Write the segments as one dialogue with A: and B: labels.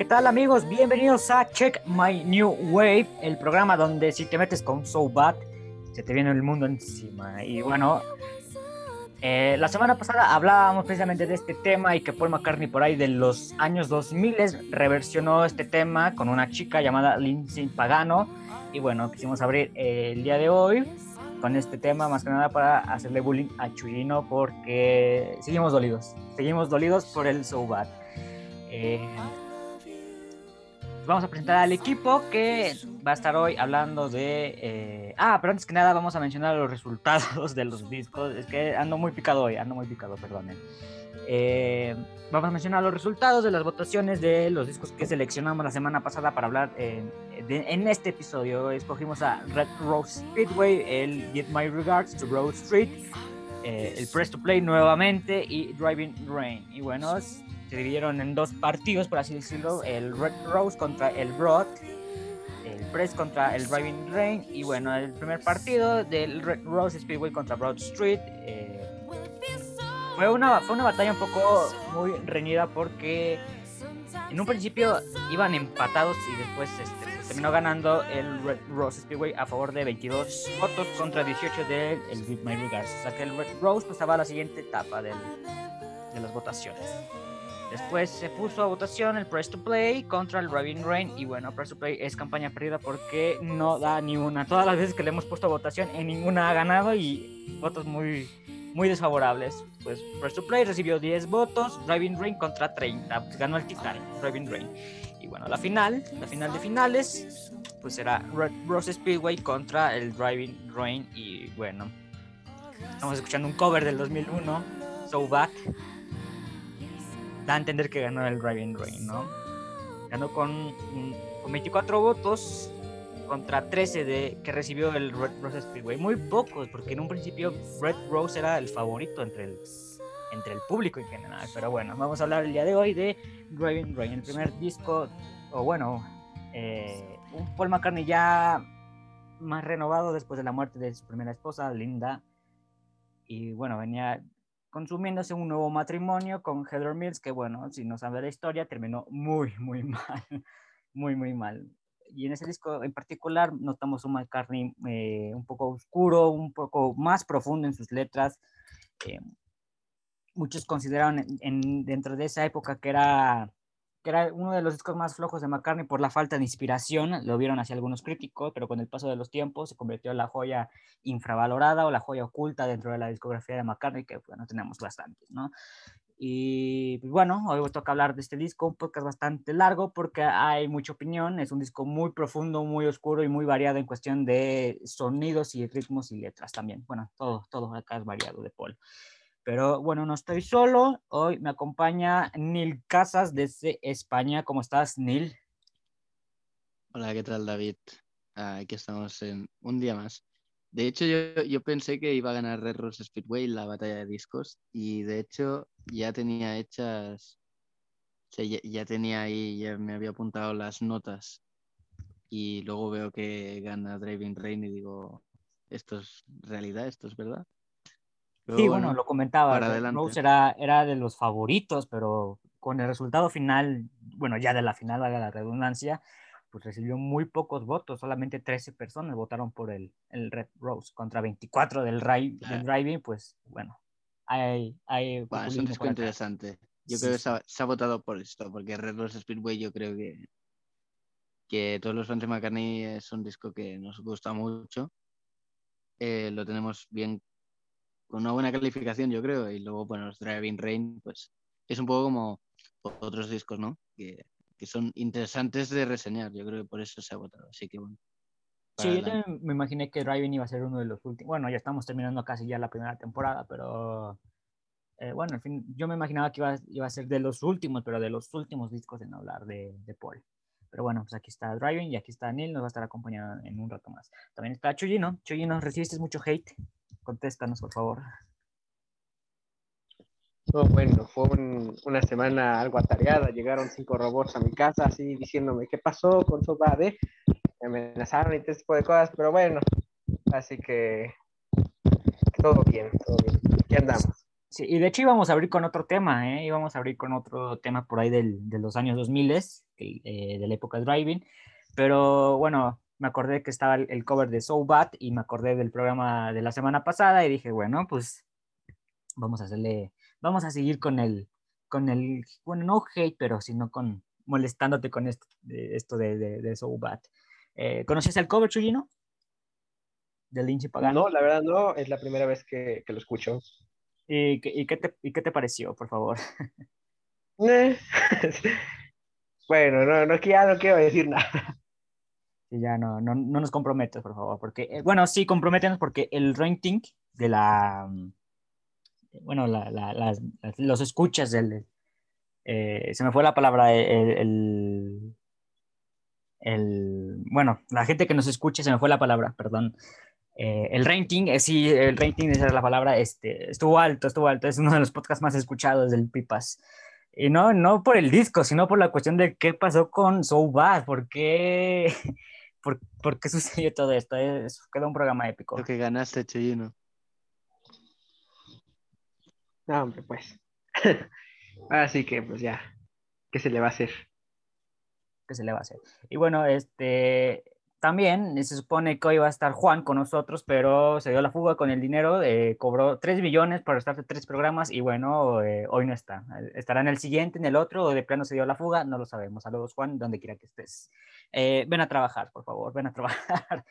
A: ¿qué tal amigos? Bienvenidos a Check My New Wave, el programa donde si te metes con So Bad, se te viene el mundo encima. Y bueno, eh, la semana pasada hablábamos precisamente de este tema y que Paul McCartney por ahí de los años 2000 reversionó este tema con una chica llamada Lindsay Pagano. Y bueno, quisimos abrir el día de hoy con este tema, más que nada para hacerle bullying a Chuyino porque seguimos dolidos, seguimos dolidos por el So Bad. Eh, vamos a presentar al equipo que va a estar hoy hablando de... Eh, ah, pero antes que nada vamos a mencionar los resultados de los discos. Es que ando muy picado hoy, ando muy picado, perdonen. Eh, vamos a mencionar los resultados de las votaciones de los discos que seleccionamos la semana pasada para hablar en, en este episodio. Escogimos a Red Rose Speedway, el Give My Regards to Broad Street, eh, el Press to Play nuevamente y Driving Rain. Y bueno, se dividieron en dos partidos, por así decirlo, el Red Rose contra el Broad, el Press contra el Driving Rain, y bueno, el primer partido del Red Rose Speedway contra Broad Street. Eh, fue, una, fue una batalla un poco muy reñida porque en un principio iban empatados y después este, pues, terminó ganando el Red Rose Speedway a favor de 22 votos contra 18 del el Give My. O sea que el Red Rose pasaba a la siguiente etapa de las votaciones. Después se puso a votación el Press to Play contra el Driving Rain. Y bueno, Press to Play es campaña perdida porque no da ni una. Todas las veces que le hemos puesto a votación, en ninguna ha ganado y votos muy, muy desfavorables. Pues Press to Play recibió 10 votos, Driving Rain contra 30. Pues ganó el Titanic, Driving Rain. Y bueno, la final, la final de finales, pues será Red Rose Speedway contra el Driving Rain. Y bueno, estamos escuchando un cover del 2001, So Back da a entender que ganó el Driving Rain, ¿no? Ganó con, con 24 votos contra 13 de, que recibió el Red Rose Speedway. Muy pocos, porque en un principio Red Rose era el favorito entre el, entre el público en general. Pero bueno, vamos a hablar el día de hoy de Driving Rain, el primer disco, o bueno, eh, un Paul McCartney ya más renovado después de la muerte de su primera esposa, Linda. Y bueno, venía consumiéndose un nuevo matrimonio con Heather Mills, que bueno, si no sabe la historia, terminó muy, muy mal, muy, muy mal. Y en ese disco en particular notamos un McCartney eh, un poco oscuro, un poco más profundo en sus letras. Eh, muchos consideraron en, dentro de esa época que era que era uno de los discos más flojos de McCartney por la falta de inspiración, lo vieron así algunos críticos, pero con el paso de los tiempos se convirtió en la joya infravalorada o la joya oculta dentro de la discografía de McCartney, que bueno, tenemos bastantes, ¿no? Y pues, bueno, hoy os toca hablar de este disco, un podcast bastante largo porque hay mucha opinión, es un disco muy profundo, muy oscuro y muy variado en cuestión de sonidos y ritmos y letras también. Bueno, todo, todo acá es variado de Paul. Pero bueno, no estoy solo. Hoy me acompaña Neil Casas desde España. ¿Cómo estás, Neil?
B: Hola, ¿qué tal, David? Ah, aquí estamos en un día más. De hecho, yo, yo, pensé que iba a ganar Red Rose Speedway la batalla de discos y de hecho ya tenía hechas, ya, tenía ahí, ya me había apuntado las notas y luego veo que gana Driving Rain y digo, esto es realidad, esto es verdad
A: sí, bueno, lo comentaba. Rose era, era de los favoritos, pero con el resultado final, bueno, ya de la final, haga la redundancia, pues recibió muy pocos votos, solamente 13 personas votaron por el, el Red Rose contra 24 del, del Driving, pues bueno, hay... hay
B: bueno, es un disco interesante. Yo creo que se ha, votado por esto, porque Red Rose Speedway yo creo que, que todos los fans de McCartney es un disco que nos gusta mucho. Eh, lo tenemos bien con una buena calificación, yo creo. Y luego, bueno, los Driving Rain, pues es un poco como otros discos, ¿no? Que, que son interesantes de reseñar. Yo creo que por eso se ha votado. Así que bueno.
A: Sí, yo me imaginé que Driving iba a ser uno de los últimos. Bueno, ya estamos terminando casi ya la primera temporada, pero eh, bueno, en fin, yo me imaginaba que iba, iba, a ser de los últimos, pero de los últimos discos en hablar de, de Paul. Pero bueno, pues aquí está Driving y aquí está Neil, nos va a estar acompañando en un rato más. También está Chuyino. Chuyino, ¿recibiste mucho hate? Contéstanos, por favor.
C: bueno, fue una semana algo atareada. Llegaron cinco robots a mi casa así diciéndome qué pasó con su padre. Me amenazaron y todo ese tipo de cosas, pero bueno, así que todo bien, todo bien. ¿Qué andamos?
A: Sí, y de hecho íbamos a abrir con otro tema, ¿eh? íbamos a abrir con otro tema por ahí del, de los años 2000, eh, de la época driving, pero bueno, me acordé que estaba el, cover de So Bad y me acordé del programa de la semana pasada y dije, bueno, pues vamos a hacerle, vamos a seguir con el, con el, bueno, no hate, pero sino con molestándote con esto, de, esto de, de, So Bad. Eh, ¿Conoces el cover, Chuyino? De Lynch y Pagano.
C: No, la verdad no, es la primera vez que, que lo escucho.
A: ¿Y, qué, te, ¿Y qué te pareció, por favor?
C: Eh, bueno, no, no, ya no quiero decir nada.
A: Ya no, no, no nos comprometes, por favor, porque, eh, bueno, sí, comprométenos porque el rating de la, mm, bueno, la, la, los escuchas del, eh, se me fue la palabra, el, el, bueno, la gente que nos escucha, se me fue la palabra, perdón, eh, el rating, eh, sí, el rating, esa es la palabra, este, estuvo alto, estuvo alto, es uno de los podcasts más escuchados del Pipas. Y no, no por el disco, sino por la cuestión de qué pasó con So Bad, por qué, por, qué sucedió todo esto. Es, quedó un programa épico.
B: Lo que ganaste, Chuyino.
C: No, hombre, pues. Así que, pues ya, ¿qué se le va a hacer?
A: ¿Qué se le va a hacer? Y bueno, este, también se supone que hoy va a estar Juan con nosotros, pero se dio la fuga con el dinero, eh, cobró 3 millones para estar tres programas y bueno, eh, hoy no está. Estará en el siguiente, en el otro, o de plano se dio la fuga, no lo sabemos. Saludos Juan, donde quiera que estés. Eh, ven a trabajar, por favor, ven a trabajar.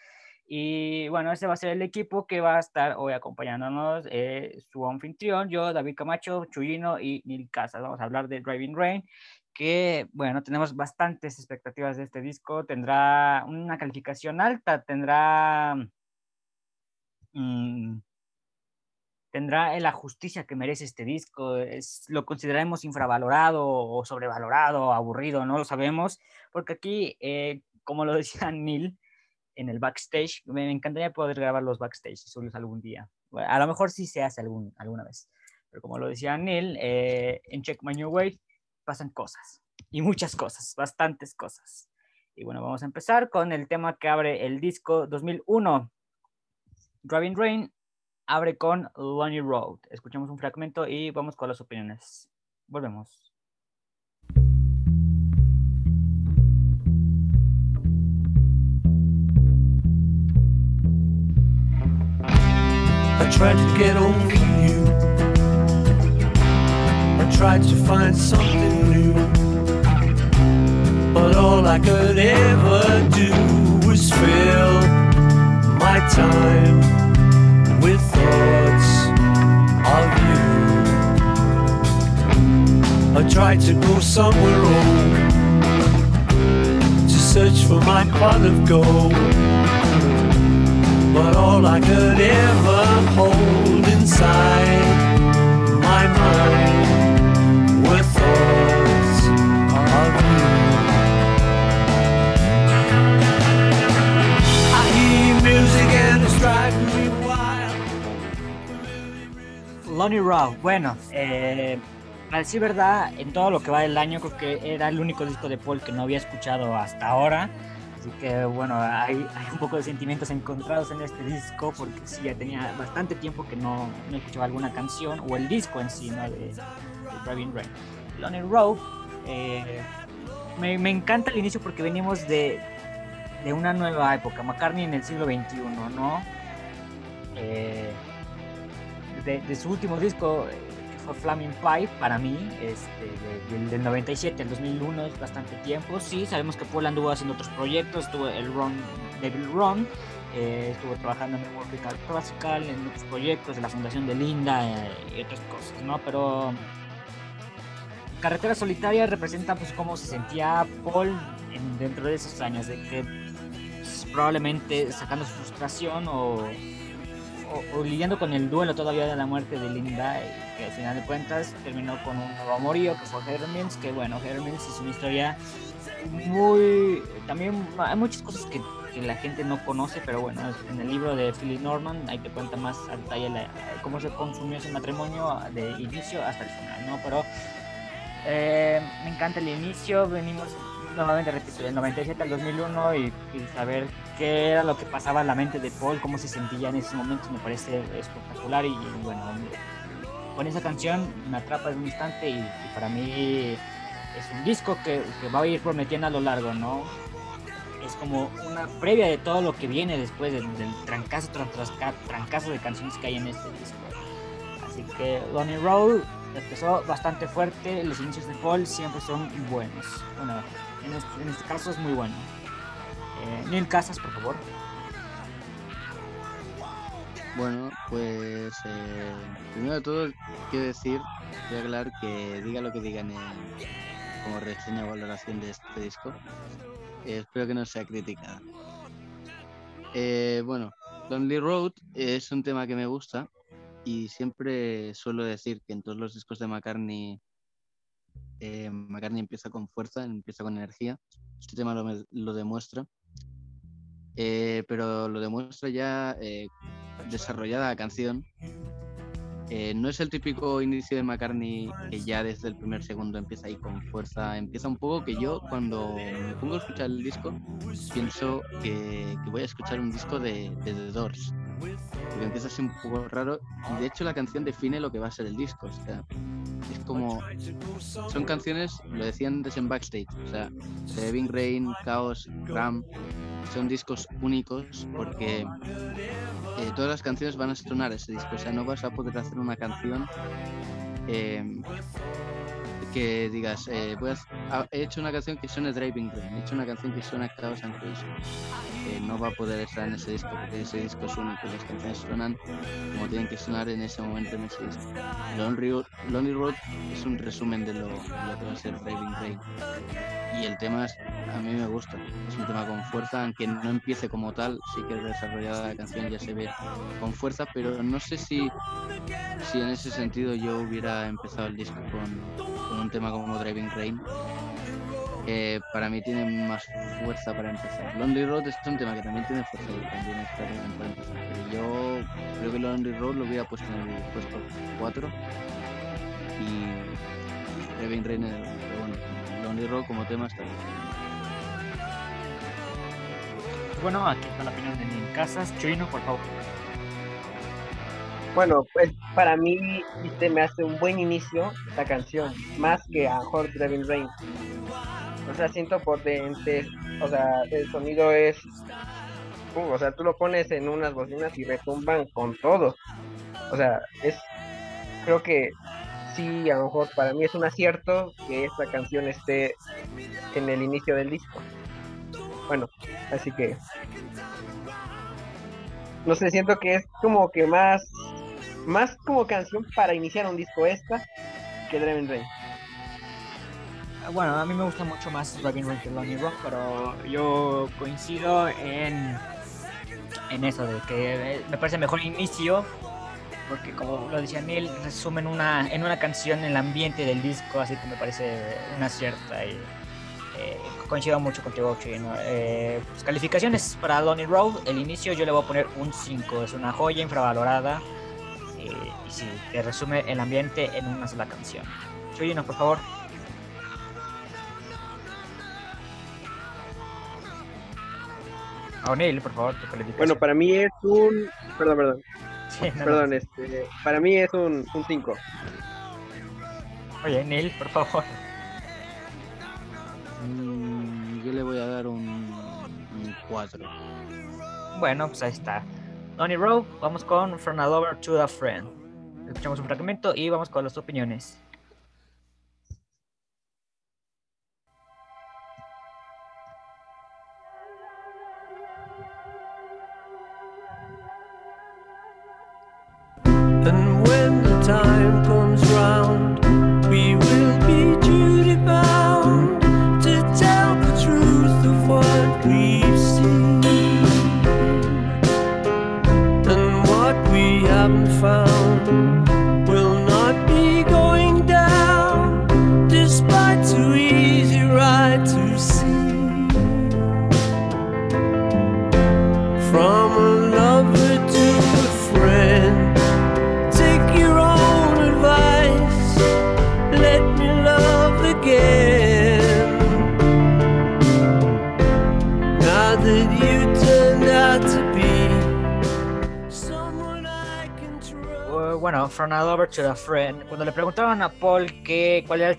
A: Y bueno, ese va a ser el equipo que va a estar hoy acompañándonos, su anfitrión, yo, David Camacho, Chuyino y Nil Casas. Vamos a hablar de Driving Rain que, bueno, tenemos bastantes expectativas de este disco. Tendrá una calificación alta, tendrá... Mm, tendrá la justicia que merece este disco. Lo consideraremos infravalorado o sobrevalorado, aburrido, no lo sabemos, porque aquí, eh, como lo decía Neil en el backstage, me, encantaría poder grabar los backstage y subirlos algún día. a lo mejor sí se hace alguna vez, pero como lo decía Neil, eh, en Check My New Way pasan cosas y muchas cosas, bastantes cosas. Y bueno, vamos a empezar con el tema que abre el disco 2001. Driving Rain abre con Lonely Road. Escuchamos un fragmento y vamos con las opiniones. Volvemos. I tried to find something. But all I could ever do was fill my time with thoughts of you. I tried to go somewhere old to search for my pot of gold. But all I could ever hold inside my mind Lonnie Raw, bueno, eh, a decir verdad, en todo lo que va del año creo que era el único disco de Paul que no había escuchado hasta ahora. Así que bueno, hay, un poco de sentimientos encontrados en este disco porque sí, ya tenía bastante tiempo que no, no escuchaba alguna canción o el disco en sí, ¿no? De, de Driving Rain. Lonnie Rowe, eh, me, me, encanta el inicio porque venimos de, de, una nueva época, McCartney en el siglo XXI, ¿no? Eh, de, su último disco, eh, que fue Flaming Pipe, para mí, este, del, 97 al 2001 es bastante tiempo. Sí, sabemos que Paul anduvo haciendo otros proyectos, estuvo el Ron, Devil Ron, estuvo trabajando en Memorial Classical, en otros proyectos de la Fundación de Linda y otras cosas, ¿no? Pero Carretera Solitaria representa pues cómo se sentía Paul dentro de esos años, de que probablemente sacando su frustración o, lidiando con el duelo todavía de la muerte de Linda, y que al final de cuentas terminó con un nuevo amorío que fue Hermins, que bueno, Hermins es una historia muy... también hay muchas cosas que, la gente no conoce, pero bueno, en el libro de Philip Norman ahí te cuenta más a detalle cómo se consumió ese matrimonio de inicio hasta el final, ¿no? Pero eh, me encanta el inicio, venimos nuevamente repito, del 97 al 2001 y, saber qué era lo que pasaba en la mente de Paul, cómo se sentía en esos momentos, me parece espectacular y, bueno, con esa canción me atrapa en un instante y, para mí es un disco que, va a ir prometiendo a lo largo, ¿no? Es como una previa de todo lo que viene después del, trancazo tras, trancazo de canciones que hay en este disco. Así que Lonely Road empezó bastante fuerte, los inicios de Paul siempre son buenos. Bueno, en este, en este caso es muy bueno. Eh, Neil Casas, por favor.
B: Bueno, pues eh, primero de todo quiero decir, quiero aclarar que diga lo que digan como reseña o valoración de este disco, eh, espero que no sea criticada. bueno, Lonely Road es un tema que me gusta y siempre suelo decir que en todos los discos de McCartney McCartney empieza con fuerza, empieza con energía. Este tema lo, lo demuestra. Eh, pero lo demuestra ya eh, desarrollada la canción. Eh, no es el típico inicio de McCartney que ya desde el primer segundo empieza ahí con fuerza. Empieza un poco que yo cuando me pongo a escuchar el disco pienso que, voy a escuchar un disco de, The Doors. Porque empieza así un poco raro y de hecho la canción define lo que va a ser el disco. Como... Son canciones, lo decían antes en backstage, o sea, Living Rain, Chaos, Ram, son discos únicos porque eh, todas las canciones van a sonar ese disco, o sea, no vas a poder hacer una canción eh, que digas, eh, he hecho una canción que suena Driving Rain, he hecho una canción que suena Chaos and que no va a poder estar en ese disco porque ese disco es único, las canciones suenan como tienen que sonar en ese momento en ese disco. Lonely Road, es un resumen de lo, de lo que va a ser Driving Rain y el tema a mí me gusta, es un tema con fuerza, aunque no empiece como tal, sí que desarrollada la canción ya se ve con fuerza, pero no sé si, si en ese sentido yo hubiera empezado el disco con, un tema como Driving Rain. para mí tiene más fuerza para empezar. Lonely Road es un tema que también tiene fuerza también bien para empezar. Pero yo creo que Lonely Road lo hubiera puesto en el puesto 4 y Driving Rain en el, bueno, como tema está
A: Bueno, aquí está la opinión de mi Casas. Chino, por favor.
C: Bueno, pues para mí me hace un buen inicio esta canción, más que a Hot Driving Rain. O sea, siento potente, o sea, el sonido es, uh, o sea, tú lo pones en unas bocinas y retumban con todo. O sea, es, creo que sí, a lo mejor para mí es un acierto que esta canción esté en el inicio del disco. Bueno, así que no sé, siento que es como que más más como canción para iniciar un disco esta que Dragon Rain.
A: Bueno, a mí me gusta mucho más Dragon Rain que Lonely Rock, pero yo coincido en en eso de que me parece mejor inicio porque como lo decía Neil, resumen una, en una canción el ambiente del disco, así que me parece una cierta y eh, coincido mucho contigo, Chino. Eh, pues, calificaciones para Lonely Road, el inicio yo le voy a poner un 5, es una joya infravalorada eh, y sí, te resume el ambiente en una sola canción. Chuyino, por favor. O'Neill, por favor, tu calificación.
C: Bueno, para mí es un... Perdón, perdón. Perdón, este, para mí es un 5.
A: Oye, Neil, por favor.
B: Mm, yo le voy a dar un 4.
A: Bueno, pues ahí está. Donny Rowe, vamos con From a Lover to a Friend. Escuchamos un fragmento y vamos con las opiniones.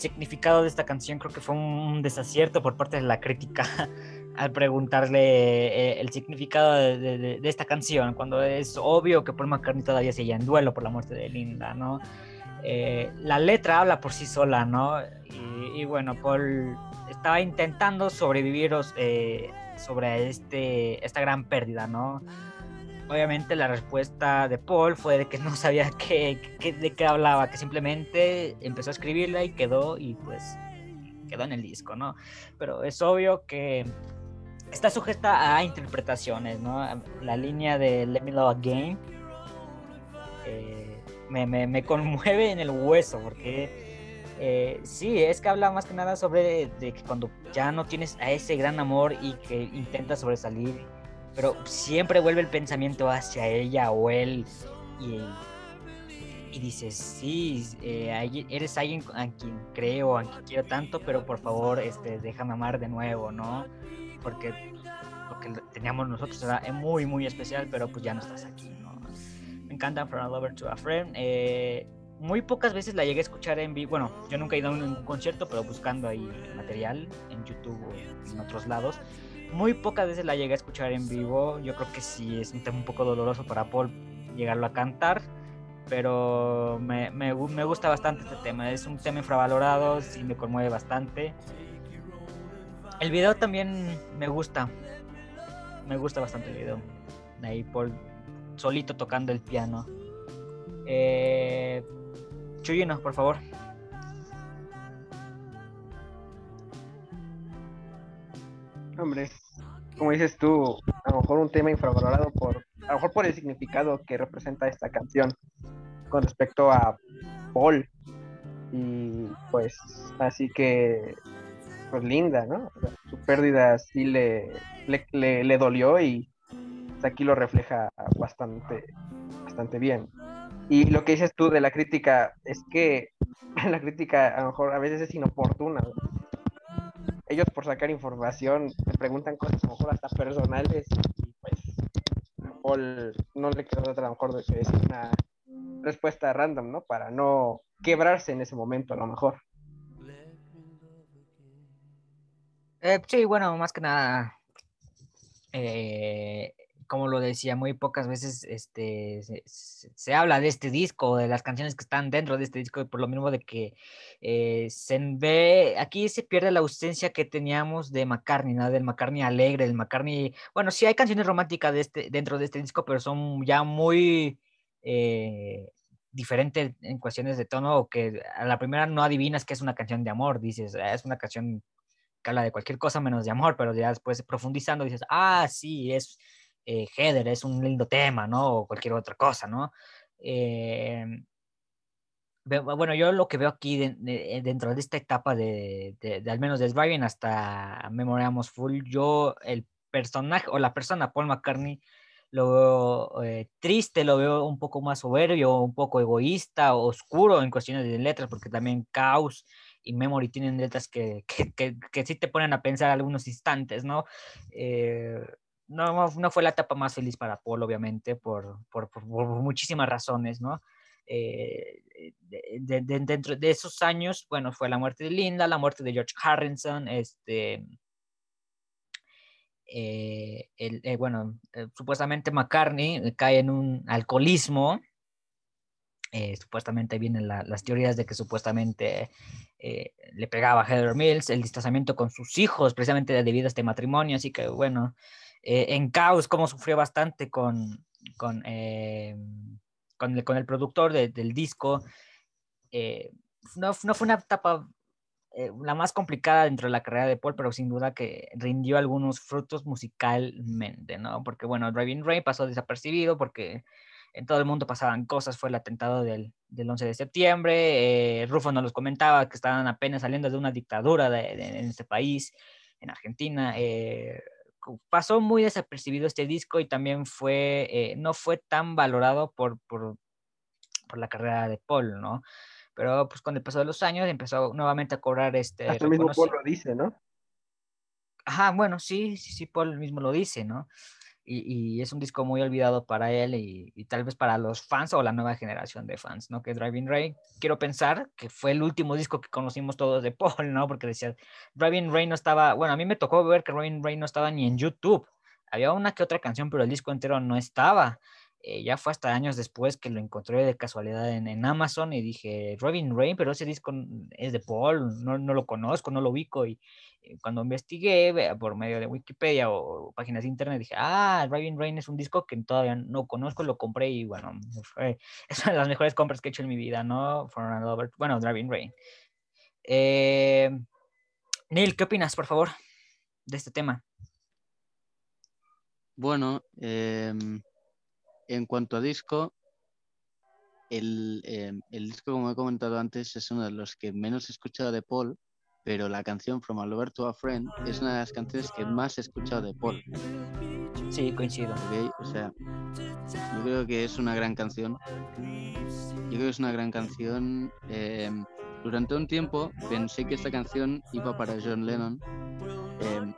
A: El significado de esta canción, creo que fue un desacierto por parte de la crítica al preguntarle eh, el significado de, esta canción, cuando es obvio que Paul McCartney todavía seguía en duelo por la muerte de Linda, ¿no? Eh, la letra habla por sí sola, ¿no? Y, bueno, Paul estaba intentando sobrevivir eh, sobre este, esta gran pérdida, ¿no? Obviamente la respuesta de Paul fue de que no sabía qué, de qué hablaba, que simplemente empezó a escribirla y quedó y pues quedó en el disco, ¿no? Pero es obvio que está sujeta a interpretaciones, ¿no? La línea de Let Me Love Again eh, me, me, conmueve en el hueso porque eh, sí, es que habla más que nada sobre de que cuando ya no tienes a ese gran amor y que intentas sobresalir pero siempre vuelve el pensamiento hacia ella o él y, y dices, sí, eh, eres alguien a quien creo, a quien quiero tanto, pero por favor, este, déjame amar de nuevo, ¿no? Porque lo que teníamos nosotros era muy, muy especial, pero pues ya no estás aquí, ¿no? Me encanta From a Lover to a Friend. Eh, muy pocas veces la llegué a escuchar en vivo. Bueno, yo nunca he ido a un, concierto, pero buscando ahí material en YouTube o en otros lados muy pocas veces la llegué a escuchar en vivo. Yo creo que sí es un tema un poco doloroso para Paul llegarlo a cantar. Pero me, me, me gusta bastante este tema. Es un tema infravalorado, sí me conmueve bastante. El video también me gusta. Me gusta bastante el video. Ahí Paul solito tocando el piano. Eh, Chuyino, por favor.
C: Hombre, como dices tú, a lo mejor un tema infravalorado por, a lo mejor por el significado que representa esta canción con respecto a Paul. Y pues, así que, pues linda, ¿no? su pérdida sí le, le, le, dolió y pues, aquí lo refleja bastante, bastante bien. Y lo que dices tú de la crítica es que la crítica a lo mejor a veces es inoportuna ellos por sacar información te preguntan cosas a lo mejor hasta personales y pues Paul no le quedó a lo mejor de decir una respuesta random, ¿no? Para no quebrarse en ese momento a lo mejor.
A: Eh, sí, bueno, más que nada, eh, como lo decía, muy pocas veces este, se, habla de este disco, de las canciones que están dentro de este disco, por lo mismo de que eh, se ve, aquí se pierde la ausencia que teníamos de McCartney, ¿no? Del McCartney alegre, del McCartney, bueno, sí hay canciones románticas de este, dentro de este disco, pero son ya muy eh, en cuestiones de tono, o que a la primera no adivinas que es una canción de amor, dices, ah, es una canción que habla de cualquier cosa menos de amor, pero ya después profundizando dices, ah, sí, es eh, Heather es un lindo tema, ¿no? O cualquier otra cosa, ¿no? Eh, bueno, yo lo que veo aquí eh, dentro de esta etapa de, de, al menos de Driving hasta Memoramos Full, yo el personaje o la persona Paul McCartney lo veo eh, triste, lo veo un poco más soberbio, un poco egoísta, oscuro en cuestiones de letras, porque también Chaos y Memory tienen letras que, que, que, que sí te ponen a pensar algunos instantes, ¿no? Eh, no, no fue la etapa más feliz para Paul, obviamente, por, por, por, muchísimas razones, ¿no? Eh, dentro de esos años, bueno, fue la muerte de Linda, la muerte de George Harrison, este, eh, el, eh, bueno, supuestamente McCartney cae en un alcoholismo, supuestamente vienen las teorías de que supuestamente le pegaba a Heather Mills, el distanciamiento con sus hijos, precisamente debido a este matrimonio, así que bueno, eh, en Caos, como sufrió bastante con, con, eh, con, el, con, el, productor del disco. Eh, no, no, fue una etapa la más complicada dentro de la carrera de Paul, pero sin duda que rindió algunos frutos musicalmente, ¿no? Porque, bueno, Driving Rain pasó desapercibido porque en todo el mundo pasaban cosas, fue el atentado del, del 11 de septiembre, Rufo nos los comentaba que estaban apenas saliendo de una dictadura de, en este país, en Argentina, eh, pasó muy desapercibido este disco y también fue, eh, no fue tan valorado por, por, por, la carrera de Paul, ¿no? Pero pues con el paso de los años empezó nuevamente a cobrar este...
C: Hasta mismo Paul lo dice, ¿no?
A: Ajá, bueno, sí, sí, sí, Paul mismo lo dice, ¿no? Y, es un disco muy olvidado para él y, tal vez para los fans o la nueva generación de fans, ¿no? Que Driving Rain, quiero pensar que fue el último disco que conocimos todos de Paul, ¿no? Porque decía, Driving Rain no estaba, bueno, a mí me tocó ver que Driving Rain no estaba ni en YouTube, había una que otra canción, pero el disco entero no estaba. Eh, ya fue hasta años después que lo encontré de casualidad en, Amazon y dije, Robin Rain, pero ese disco es de Paul, no, no lo conozco, no lo ubico. Y eh, cuando investigué por medio de Wikipedia o, páginas de internet, dije, ah, Robin Rain es un disco que todavía no conozco, lo compré y bueno, fue, es una de las mejores compras que he hecho en mi vida, ¿no? bueno, Driving Rain. Eh, Neil, ¿qué opinas, por favor, de este tema?
B: Bueno, eh, en cuanto a disco, el, em, el, disco, como he comentado antes, es uno de los que menos he escuchado de Paul, pero la canción From a Lover to a Friend es una de las canciones que más he escuchado de Paul.
A: Sí, coincido.
B: O sea, yo creo que es una gran canción. Yo creo que es una gran canción. Em, durante un tiempo pensé que esta canción iba para John Lennon,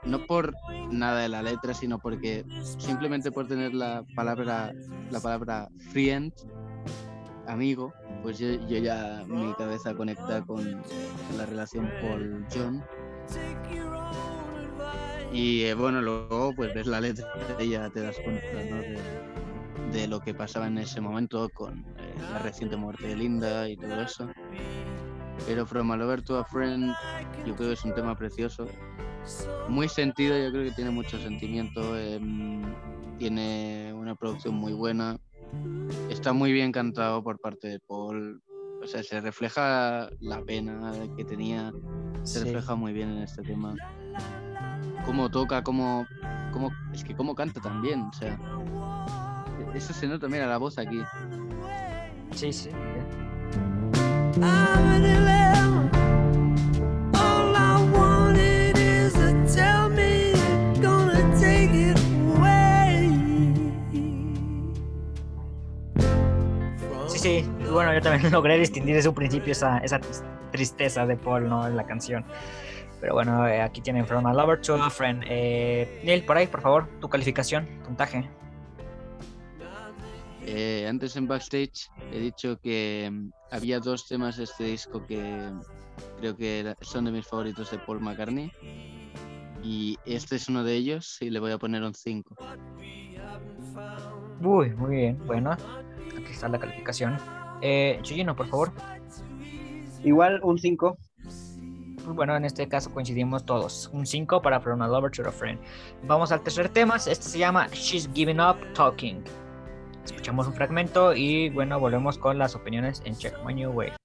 B: no por nada de la letra, sino porque simplemente por tener la palabra, la palabra friend, amigo, pues yo, ya mi cabeza conecta con, la relación Paul-John. Y eh, bueno, luego pues ves la letra y ya te das cuenta de, lo que pasaba en ese momento con eh, la reciente muerte de Linda y todo eso. Pero From a Lover to a Friend, yo creo que es un tema precioso. Muy sentido, yo creo que tiene mucho sentimiento. Em, tiene una producción muy buena. Está muy bien cantado por parte de Paul. O sea, se refleja la pena que tenía. Se refleja muy bien en este tema. Cómo toca, cómo, cómo. Es que cómo canta también. O sea. Eso se nota, mira la voz aquí.
A: Sí, sí. Sí, sí, bueno, yo también logré distinguir desde un principio esa, esa tristeza de Paul, ¿no? En la canción. Pero bueno, eh, aquí tienen From a Lover to a Friend. Eh, Neil, por ahí, por favor, tu calificación, puntaje.
B: Eh, antes en backstage he dicho que mm, había dos temas de este disco que creo que son de mis favoritos de Paul McCartney. Y este es uno de ellos y le voy a poner un 5.
A: Uy, muy bien. Bueno, está la calificación. Eh, Chuyino, por favor.
C: Igual un 5.
A: Bueno, en este caso coincidimos todos. Un 5 para From a Lover to a Friend. Vamos al tercer tema. Este se llama She's Giving Up Talking. Escuchamos un fragmento y bueno, volvemos con las opiniones en Check My New Way.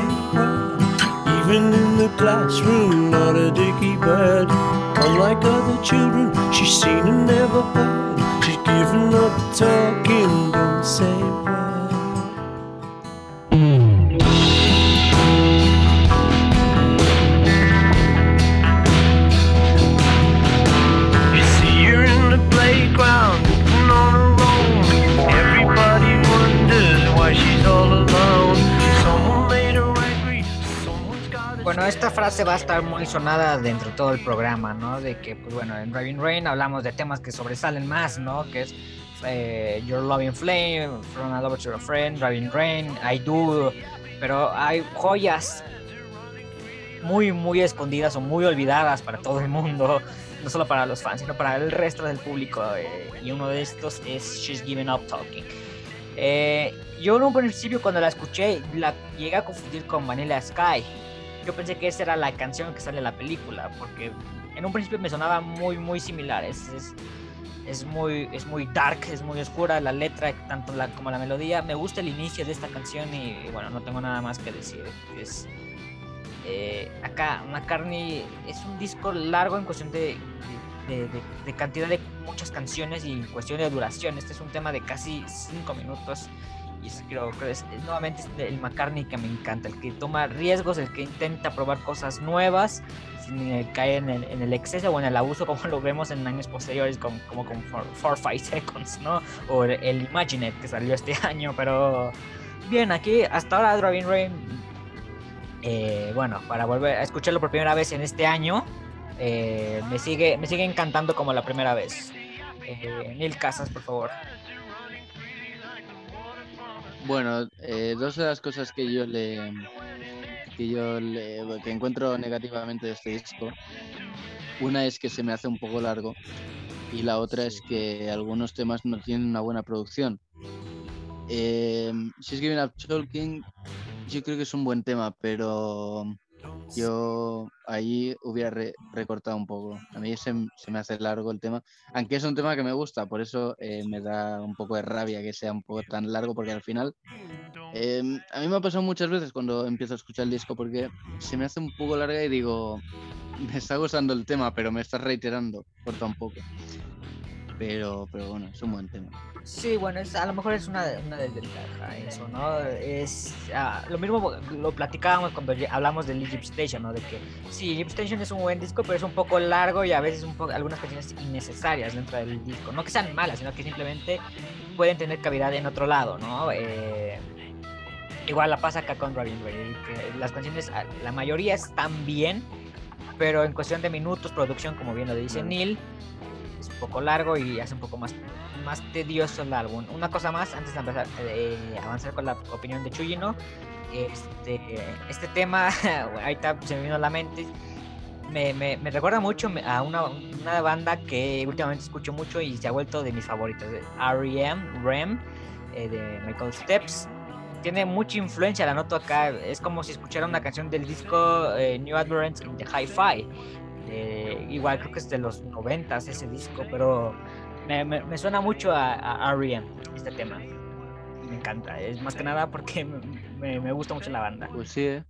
A: Even in the classroom, not a dicky bird. Unlike other children, she's seen and never heard. She's given up talking, don't say esta frase va a estar muy sonada dentro de todo el programa, ¿no? De que, pues bueno, en Driving Rain hablamos de temas que sobresalen más, ¿no? Que es eh, Your Loving Flame, From a Lover to a Friend, Driving Rain, I Do, pero hay joyas muy, muy escondidas o muy olvidadas para todo el mundo, no solo para los fans, sino para el resto del público. eh, y uno de estos es She's Giving Up Talking. Eh, yo en un principio cuando la escuché la llegué a confundir con Vanilla Sky. Yo pensé que esa era la canción que sale en la película, porque en un principio me sonaba muy, muy similar. Es, es, es muy, es muy dark, es muy oscura la letra, tanto la, como la melodía. Me gusta el inicio de esta canción y, bueno, no tengo nada más que decir. Es, eh, acá, McCartney es un disco largo en cuestión de, de, de- cantidad de muchas canciones y en cuestión de duración. Este es un tema de casi 5 minutos Y es, creo que es, nuevamente el McCartney que me encanta, el que toma riesgos, el que intenta probar cosas nuevas sin eh, caer en el, en el exceso o en el abuso como lo vemos en años posteriores como, como con 4-5 Seconds, ¿no? O el, el Imagine que salió este año, pero bien, aquí hasta ahora Driving Rain, eh, bueno, para volver a escucharlo por primera vez en este año, eh, me, sigue, me sigue encantando como la primera vez. Eh, Neil Casas, por favor.
B: Bueno, eh, dos de las cosas que yo le que yo le, que encuentro negativamente de este disco, una es que se me hace un poco largo y la otra es que algunos temas no tienen una buena producción. Eh, She's Giving Up Talking, yo creo que es un buen tema, pero yo ahí hubiera re- recortado un poco. A mí se, me hace largo el tema, aunque es un tema que me gusta, por eso eh, me da un poco de rabia que sea un poco tan largo, porque al final eh, a mí me ha pasado muchas veces cuando empiezo a escuchar el disco, porque se me hace un poco larga y digo, me está gustando el tema, pero me está reiterando, corta un poco. Pero, pero bueno, es un buen tema.
A: Sí, bueno, es, a lo mejor es una, una desventaja eso, ¿no? Es ah, lo mismo lo platicábamos cuando hablamos del Egypt Station, ¿no? De que sí, Egypt Station es un buen disco, pero es un poco largo y a veces un poco, algunas canciones innecesarias dentro del disco. No que sean malas, sino que simplemente pueden tener cavidad en otro lado, ¿no? Eh, igual la pasa acá con Driving Rain, que las canciones, ah, la mayoría están bien, pero en cuestión de minutos, producción, como bien lo dice. Neil, es un poco largo y hace un poco más, más tedioso el álbum. Una cosa más, antes de empezar, eh, avanzar con la opinión de Chuyino, este, este tema, ahorita se me vino a la mente, me, me, me recuerda mucho a una, una banda que últimamente escucho mucho y se ha vuelto de mis favoritos, R.E.M., REM, eh, de Michael Steps. Tiene mucha influencia, la noto acá. Es como si escuchara una canción del disco eh, New Adverence in the Hi-Fi. Eh, igual creo que es de los 90 ese disco, pero me, me- me suena mucho a, a R.E.M. este tema. Me encanta, es más que nada porque me, me- gusta mucho la banda.
B: Pues sí, ¿eh?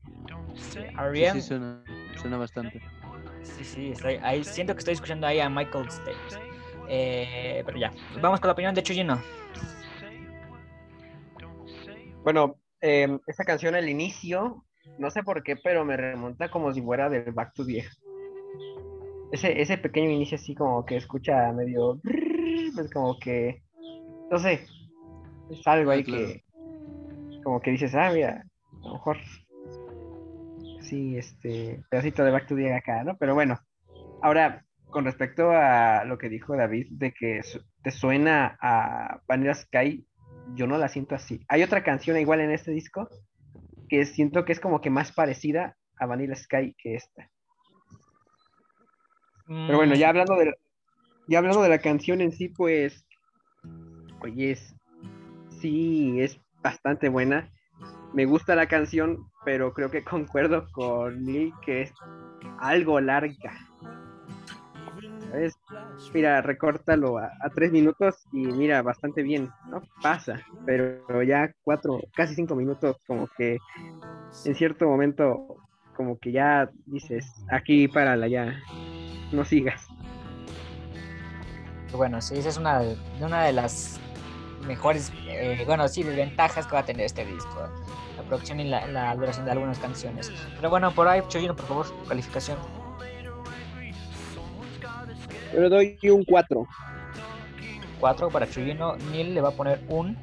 A: Sí,
B: Sí,
A: R.E.M.
B: sí, suena, suena bastante.
A: Sí, sí, estoy ahí, siento que estoy escuchando ahí a Michael Steps. Eh, pero ya, vamos con la opinión de Chuyino.
C: Bueno, eh, esta canción al inicio, no sé por qué, pero me remonta como si fuera de Back to the Ese, ese pequeño inicio así como que escucha medio... Pues como que... No sé. Es algo
B: Ah,
C: ahí
B: claro.
C: que... Como que dices, ah, mira, a lo mejor... Sí, este... Pedacito de Back to the acá, ¿no? Pero bueno. Ahora, con respecto a lo que dijo David, de que su- te suena a Vanilla Sky, yo no la siento así. Hay otra canción igual en este disco que siento que es como que más parecida a Vanilla Sky que esta. Pero bueno, ya hablando de ya hablando de la canción en sí, pues oye, es, sí es bastante buena. Me gusta la canción, pero creo que concuerdo con Neil que es algo larga. ¿Sabes? Mira, recórtalo a, a tres minutos y mira, bastante bien, ¿no? Pasa, pero ya cuatro, casi cinco minutos, como que en cierto momento, como que ya dices, aquí párala, ya, no sigas.
A: Bueno, sí, esa es una de, una de las mejores, eh, bueno, sí, desventajas que va a tener este disco. La producción y la, la duración de algunas canciones. Pero bueno, por ahí, Chuyino, por favor, calificación.
C: Yo le doy un 4.
A: 4 para Chuyino. Neil le va a poner un.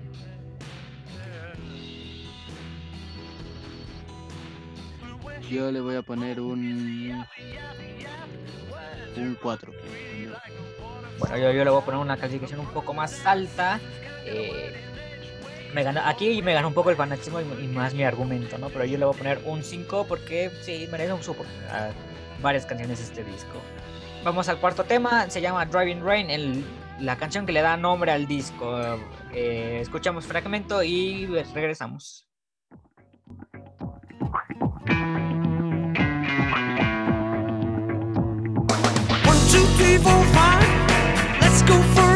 B: Yo le voy a poner un. Un 4.
A: Bueno, yo, le voy a poner una calificación un poco más alta. eh, aquí me gana un poco el fanatismo y, más mi argumento, ¿no? Pero yo le voy a poner un 5 porque sí, merece un oportunidad varias canciones este disco. Vamos al cuarto tema, se llama Driving Rain, la canción que le da nombre al disco. Eh, escuchamos fragmento y regresamos.
D: Two, three, four, five. Let's go for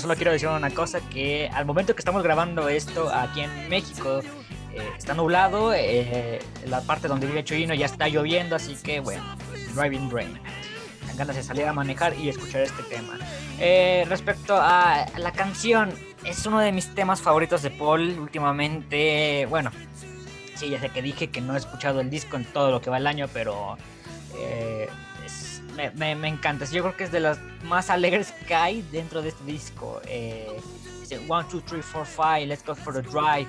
A: solo quiero decir una cosa, que al momento que estamos grabando esto aquí en México, eh, está nublado, eh, la parte donde vive Chuyino ya está lloviendo, así que bueno, driving rain. Ganas de salir a manejar y escuchar este tema. Eh, respecto a la canción, es uno de mis temas favoritos de Paul últimamente. Bueno, sí, ya sé que dije que no he escuchado el disco en todo lo que va el año, pero me, me- me encanta. Yo creo que es de las más alegres que hay dentro de este disco. Eh, dice 1, 2, 3, 4, 5, let's go for the drive.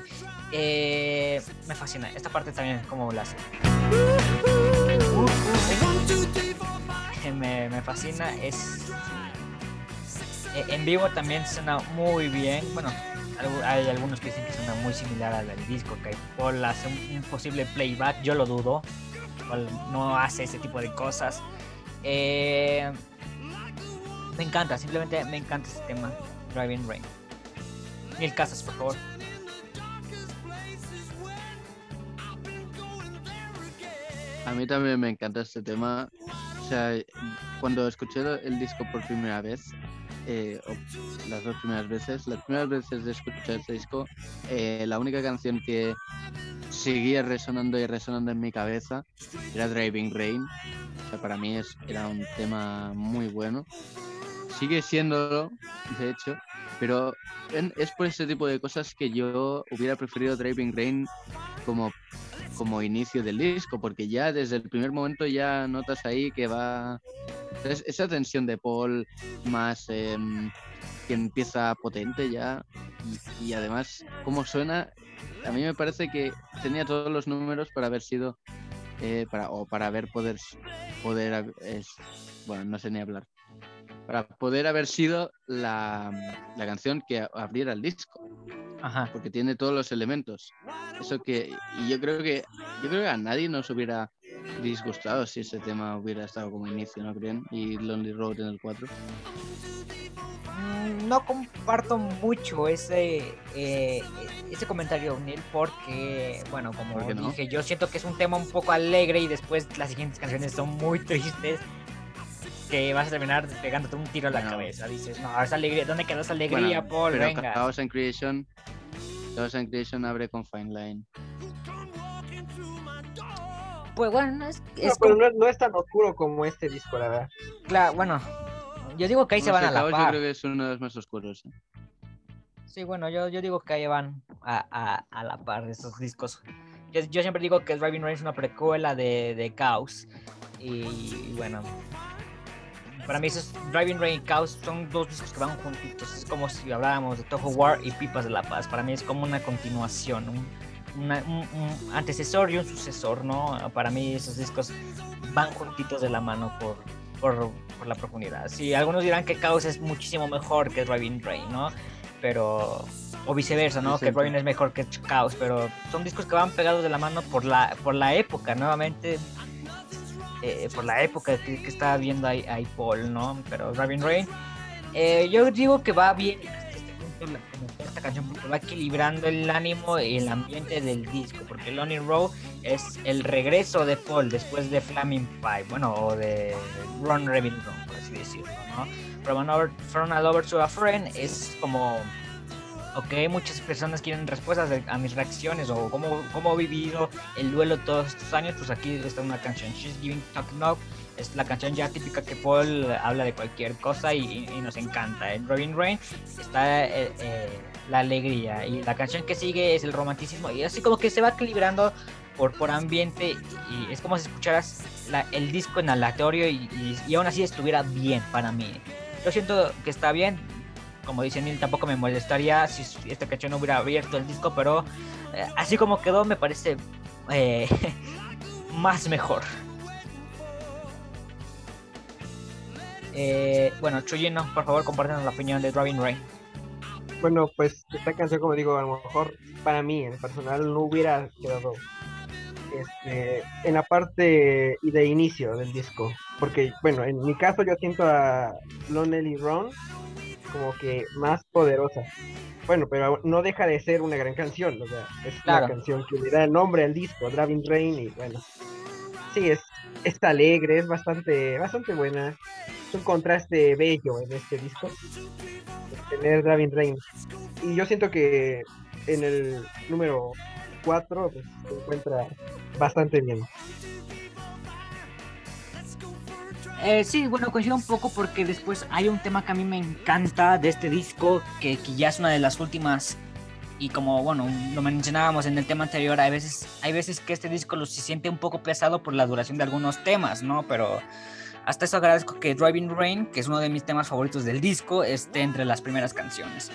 A: Eh, me fascina. Esta parte también, como la hace. Me, me fascina. Es. eh, En vivo también suena muy bien. Bueno, hay algunos que dicen que suena muy similar al disco. Que Paul hace un, un posible playback. Yo lo dudo. Paul no hace ese tipo de cosas. Eh, me encanta, simplemente me encanta este tema. Driving Rain. Mil casas, por favor.
B: A mí también me encanta este tema. O sea, cuando escuché el disco por primera vez, eh, las dos primeras veces, las primeras veces de escuchar este disco, eh, la única canción que seguía resonando y resonando en mi cabeza era Driving Rain. O sea, para mí es, era un tema muy bueno. Sigue siéndolo, de hecho, pero es por ese tipo de cosas que yo hubiera preferido Driving Rain como como inicio del disco, porque ya desde el primer momento ya notas ahí que va es- esa tensión de Paul más em, que empieza potente ya y, además cómo suena, a mí me parece que tenía todos los números para haber sido eh, para o para haber poder poder es, bueno no sé ni hablar para poder haber sido la, la canción que abriera el disco
A: Ajá.
B: porque tiene todos los elementos. Eso que, y yo creo que, yo creo que a nadie nos hubiera disgustado si ese tema hubiera estado como inicio, ¿no creen? Y Lonely Road en el 4.
A: Mm, No comparto mucho ese eh, ese comentario, Neil, porque, bueno, como
B: ¿Por no?
A: dije, yo siento que es un tema un poco alegre y después las siguientes canciones son muy tristes. Que vas a terminar pegándote un tiro a la
B: Bueno.
A: cabeza. Dices, no, esa alegría, ¿dónde quedó esa alegría,
B: Bueno,
A: Paul?
B: pero
A: Venga.
B: Chaos and Creation, Chaos and Creation abre con Fine Line.
A: Pues bueno, es,
C: No,
A: es
C: pero
A: como-
C: no, no es tan oscuro como este disco, la verdad.
A: claro, bueno. Yo digo que ahí se
B: No
A: van
B: sé,
A: a la
B: Chaos Yo
A: par.
B: creo que es uno de los más oscuros. ¿eh?
A: Sí, bueno, yo, yo digo que ahí van a, a, a la par de esos discos. Yo, yo siempre digo que Driving Rain es una precuela de, de Chaos. Y, y bueno, para mí esos Driving Rain y Chaos son dos discos que van juntitos. Es como si habláramos de Toho War y Pipas de la Paz. Para mí es como una continuación, un, una- un- un antecesor y un sucesor, ¿no? Para mí esos discos van juntitos de la mano por, por, por la profundidad. Sí, algunos dirán que Chaos es muchísimo mejor que Driving Rain, ¿no? Pero o viceversa, ¿no?
B: Sí,
A: que. Rain es mejor que Chaos, pero son discos que van pegados de la mano por la por la época, nuevamente eh, por la época que, que estaba viendo ahí, ahí Paul, ¿no? Pero Driving Rain, eh, yo digo que va bien esta canción porque va equilibrando el ánimo y el ambiente del disco, porque Lonely Road es el regreso de Paul después de Flaming Pipe, bueno, o de Run Rebel Run, por así decirlo, ¿no? From, an over- from a lover to a friend es como ok, muchas personas quieren respuestas a mis reacciones o cómo, cómo he vivido el duelo todos estos años, pues aquí está una canción, She's Giving Talk Knock, es la canción ya típica que Paul habla de cualquier cosa y- y nos encanta. En Robin Rain está eh, eh, la alegría y la canción que sigue es el romanticismo y así como que se va equilibrando por, por ambiente y es como si escucharas la- el disco en aleatorio y, y, y aún así estuviera bien para mí. Yo siento que está bien, como dice Neil, tampoco me molestaría si esta canción no hubiera abierto el disco, pero eh, así como quedó me parece eh, más mejor. Eh, bueno, Chuyino, por favor, compártenos la opinión de Driving Rain.
C: Bueno, pues esta canción, como digo, a lo mejor para mí, en personal, no hubiera quedado este, en la parte de inicio del disco. Porque, bueno, en mi caso yo siento a Lonely Run como que más poderosa. Bueno, pero no deja de ser una gran canción, o sea, es
A: Claro.
C: la canción que le da el nombre al disco, Driving Rain, y bueno, sí, es, es alegre, es bastante, bastante buena, es un contraste bello en este disco. tener Gravin Rain. Y yo siento que en el número 4 pues, se encuentra bastante bien.
A: Eh, sí, bueno, coincido un poco porque después hay un tema que a mí me encanta de este disco, que, que ya es una de las últimas. Y como, bueno, lo mencionábamos en el tema anterior, hay veces, hay veces que este disco lo se siente un poco pesado por la duración de algunos temas, ¿no? Pero hasta eso agradezco que Driving Rain, que es uno de mis temas favoritos del disco, esté entre las primeras canciones.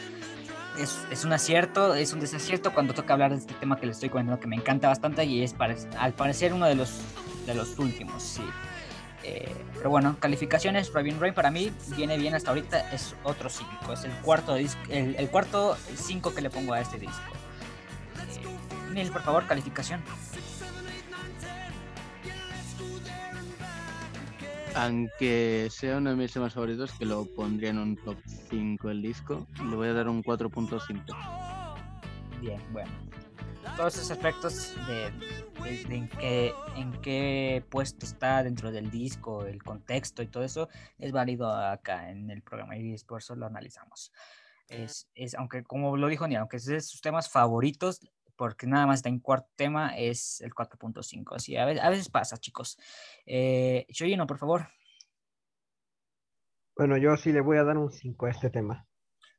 A: Es, es un acierto, es un desacierto cuando toca hablar de este tema que le estoy comentando que me encanta bastante y es al parecer uno de los, de los últimos, sí. Eh, pero bueno, calificaciones, Driving Rain para mí viene bien hasta ahorita, es otro 5, es el cuarto disco, el, el cuarto 5 que le pongo a este disco. Eh, Neil, por favor, calificación.
B: Aunque sea uno de mis temas favoritos, que lo pondría en un top 5 el disco, le voy a dar un 4.5.
A: Bien, bueno. Todos esos aspectos de, en qué puesto está dentro del disco, el contexto y todo eso, es válido acá en el programa y por eso lo analizamos. Es, es, aunque como lo dijo Ni, aunque es de sus temas favoritos, porque nada más está en cuarto tema, es el 4.5. Así, a veces, a veces pasa, chicos. Eh, Shoyino, por favor.
C: Bueno, yo sí le voy a dar un 5 a este tema.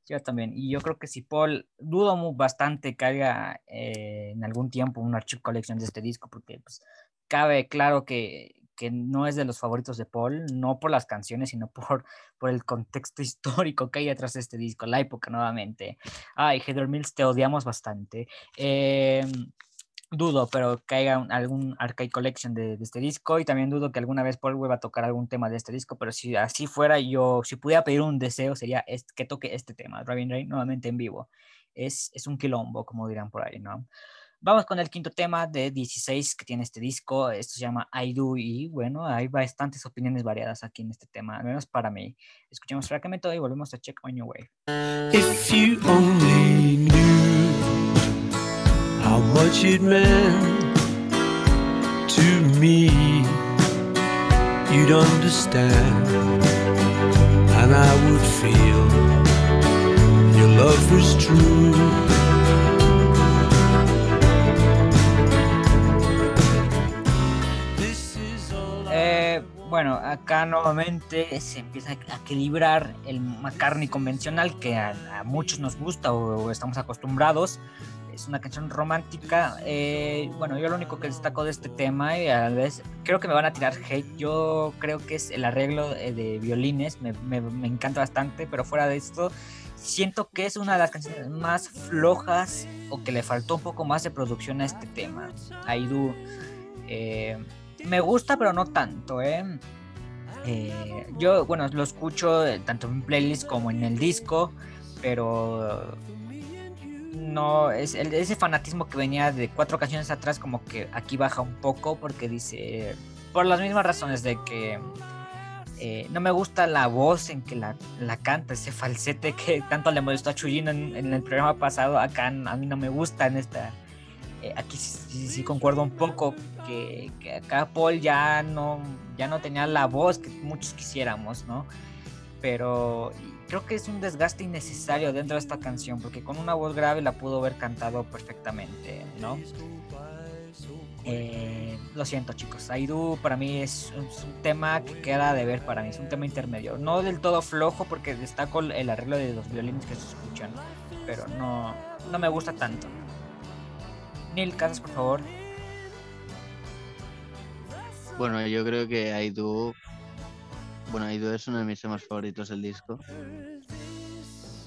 A: Yo también. Y yo creo que si Paul, dudo bastante que haga eh, en algún tiempo una archive collection de este disco, porque pues, cabe claro que, que no es de los favoritos de Paul, no por las canciones, sino por, por el contexto histórico que hay detrás de este disco, la época nuevamente. Ay, Heather Mills, te odiamos bastante. Eh, dudo, pero que haya un- algún arcade collection de, de este disco y también dudo que alguna vez Paul vuelva a tocar algún tema de este disco, pero si así fuera, yo, si pudiera pedir un deseo, sería est- que toque este tema, Driving Rain, nuevamente en vivo. Es, es un quilombo, como dirán por ahí, ¿no? Vamos con el quinto tema de 16 que tiene este disco. Esto se llama I Do y bueno, hay bastantes opiniones variadas aquí en este tema, al menos para mí. Escuchemos fragmento y volvemos a Check On Your Way.
D: If you only how much it meant to me, you'd understand, and I would feel your love was true.
A: Eh, bueno, acá nuevamente se empieza a equilibrar el McCartney convencional que a, a muchos nos gusta o, o estamos acostumbrados. Es una canción romántica. eh, bueno, yo lo único que destaco de este tema y a la vez creo que me van a tirar hate. Yo creo que es el arreglo eh, de violines, me, me- me encanta bastante, pero fuera de esto, siento que es una de las canciones más flojas o que le faltó un poco más de producción a este tema. I do. Eh, me gusta, pero no tanto, ¿eh? Eh, yo, bueno, lo escucho tanto en playlist como en el disco, pero no, es ese fanatismo que venía de cuatro canciones atrás, como que aquí baja un poco, porque dice, por las mismas razones de que eh, no me gusta la voz en que la, la canta, ese falsete que tanto le molestó a Chuyino en, el programa pasado, acá a mí no me gusta en esta. eh, aquí sí, sí- sí concuerdo un poco que, que acá Paul ya no, ya no tenía la voz que muchos quisiéramos, ¿no? Pero creo que es un desgaste innecesario dentro de esta canción, porque con una voz grave la pudo haber cantado perfectamente, ¿no? Eh, lo siento chicos, Aidu para mí es, un tema que queda de ver para mí, es un tema intermedio, no del todo flojo porque destaco el- arreglo de los violines que se escuchan, pero no, no me gusta tanto. Neil Casas, por favor.
B: Bueno, yo creo que I Do. Bueno, I Do es uno de mis temas favoritos del disco.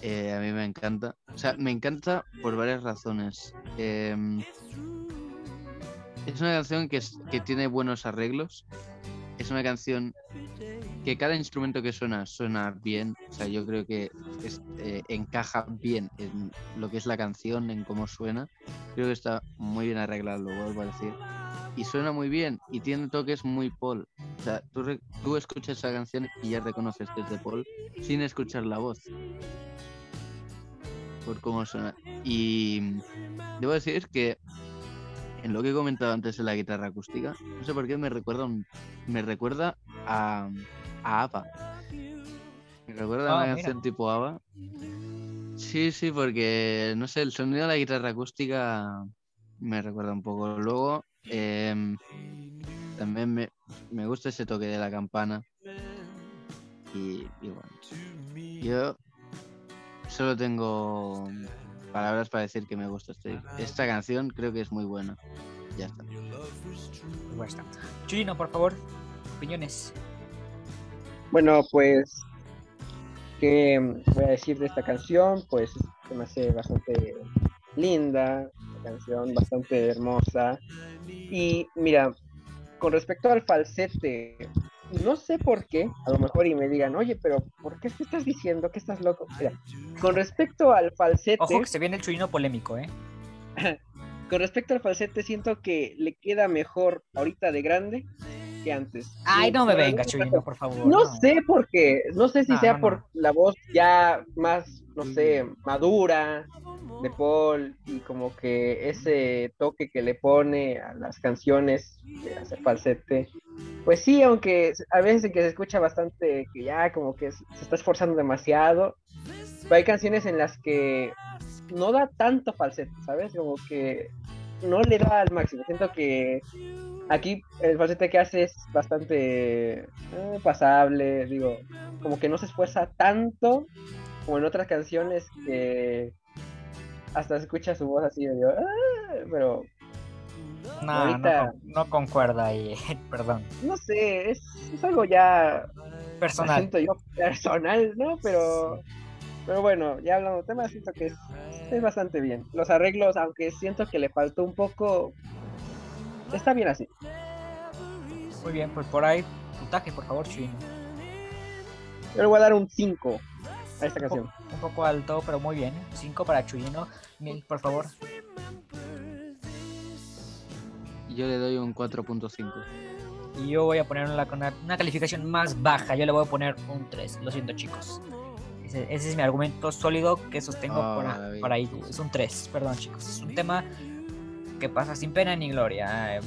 B: Eh, a mí me encanta. O sea, me encanta por varias razones. Em, es una canción que, que tiene buenos arreglos. Es una canción que cada instrumento que suena suena bien. O sea, yo creo que eh, encaja bien en lo que es la canción, en cómo suena. Creo que está muy bien arreglado, lo vuelvo a decir y suena muy bien y tiene toques muy Paul. O sea, tú, re- tú escuchas esa canción y ya reconoces que es de Paul sin escuchar la voz. Por cómo suena. Y debo decir que en lo que he comentado antes de la guitarra acústica, no sé por qué me recuerda un- me recuerda a, a ABBA. Me recuerda a
A: Ah,
B: una
A: mira.
B: canción tipo ABBA. Sí, sí, porque no sé, el sonido de la guitarra acústica me recuerda un poco. Luego, em, también me, me gusta ese toque de la campana. Y, y bueno, yo solo tengo palabras para decir que me gusta este- esta canción, creo que es muy buena. Ya está.
A: Pues está. Chino, por favor, opiniones.
C: Bueno, pues, ¿qué voy a decir de esta canción? Pues se me hace bastante linda, una canción bastante hermosa. Y mira, con respecto al falsete, no sé por qué, a lo mejor y me digan, oye, pero ¿por qué te estás diciendo que estás loco? Mira, con respecto al falsete,
A: Ojo que se viene el chino polémico, ¿eh?
C: con respecto al falsete, siento que le queda mejor ahorita de grande que antes.
A: Ay, no me
C: por
A: venga,
C: alguna
A: chino, por favor.
C: No sé por qué, no sé si
A: No,
C: sea
A: no,
C: por la voz ya más, no sé, madura de Paul y como que ese toque que le pone a las canciones de hacer falsete. Pues sí, aunque a veces que se escucha bastante que ya como que se está esforzando demasiado, pero hay canciones en las que no da tanto falsete, ¿sabes? Como que no le da al máximo. Siento que aquí el falsete que hace es bastante eh, pasable, digo, como que no se esfuerza tanto como en otras canciones que hasta se escucha su voz así medio, "Ah", pero
A: No,
C: ahorita-
A: no, no concuerda ahí, perdón.
C: no sé, es, es algo ya
A: Personal.
C: siento yo personal, ¿no? Pero pero bueno, ya hablando de temas, siento que es, es bastante bien. Los arreglos, aunque siento que le faltó un poco, está bien así.
A: Muy bien, pues por ahí, puntaje, por favor, chino.
C: Yo le voy a dar un 5 a esta canción.
A: Un poco alto, pero muy bien. 5 para Chuyino. Mil, por favor.
B: Yo le doy un 4.5.
A: Y yo voy a poner una, una, una calificación más baja. Yo le voy a poner un 3. Lo siento, chicos. Ese, ese es mi argumento sólido que sostengo por,
B: maravilla.
A: por ahí. Es un 3. Perdón, chicos. Es un tema que pasa sin pena ni gloria.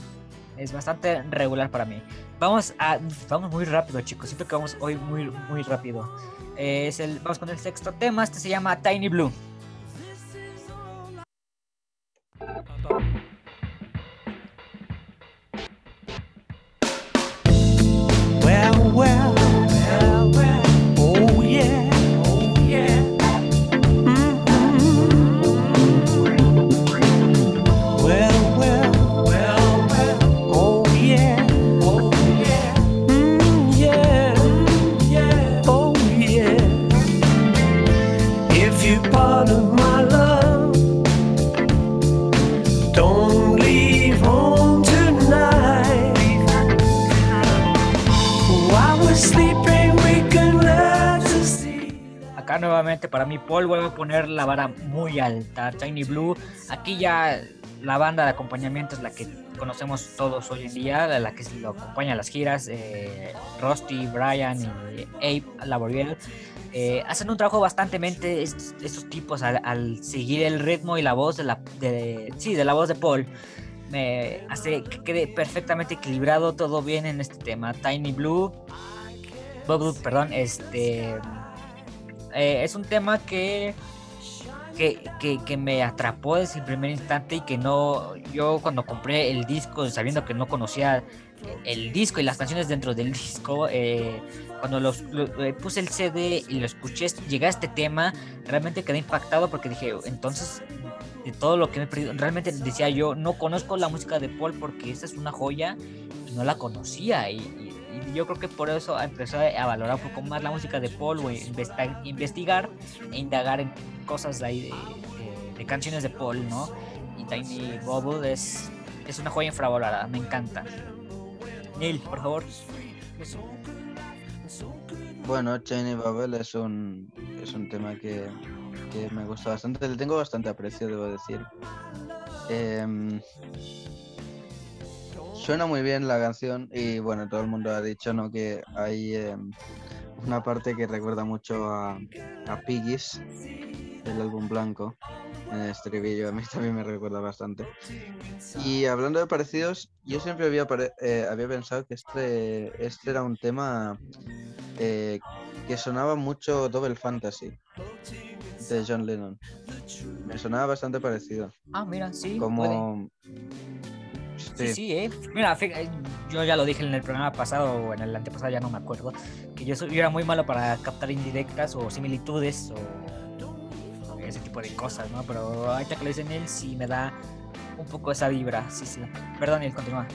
A: Es bastante regular para mí. Vamos a. Vamos muy rápido, chicos. Siento que vamos hoy muy, muy rápido. Eh, es el, vamos con el sexto tema. Este se llama Tiny Blue.
D: Well, well,
A: para mí Paul vuelve a poner la vara muy alta. Tiny Blue. Aquí ya la banda de acompañamiento es la que conocemos todos hoy en día, la, que lo acompaña a las giras. eh, Rusty, Brian y Abe Laboriel. eh, hacen un trabajo bastante mente estos, tipos al, seguir el ritmo y la voz de la de, sí, de la voz de Paul me hace que quede perfectamente equilibrado todo bien en este tema Tiny Blue Bubble, perdón este eh, es un tema que que, que, que me atrapó desde el primer instante y que no, yo cuando compré el disco, sabiendo que no conocía el disco y las canciones dentro del disco, eh, cuando los, lo- eh, puse el CD y lo escuché, llegué a este tema, realmente quedé impactado porque dije, entonces, de todo lo que me he perdido, realmente decía yo, no conozco la música de Paul porque esta es una joya y no la conocía y, y- y yo creo que por eso empecé a valorar un poco más la música de Paul, o investigar e indagar en cosas de ahí de, de- de canciones de Paul, ¿no? Y Tiny Bubble es, es una joya infravalorada, me encanta. Neil, por favor.
B: Bueno, Tiny Bubble es un, es un tema que, que me gusta bastante. Le tengo bastante aprecio, debo decir. Em, suena muy bien la canción y bueno, todo el mundo ha dicho ¿no? que hay em, una parte que recuerda mucho a, a Piggies, del álbum blanco, en el estribillo. A mí también me recuerda bastante. Y hablando de parecidos, yo siempre había, eh, había pensado que este, este era un tema eh, que sonaba mucho Double Fantasy. de John Lennon. Me sonaba bastante parecido.
A: Ah, mira, sí. puede.
B: Como.
A: Sí, sí, ¿eh? Mira, eh, yo ya lo dije en el programa pasado o en el antepasado, ya no me acuerdo, que yo, soy- yo era muy malo para captar indirectas o similitudes o ese tipo de cosas, ¿no? Pero ahorita que lo dice él sí me da un poco esa vibra, sí, sí. Perdón, él continúa.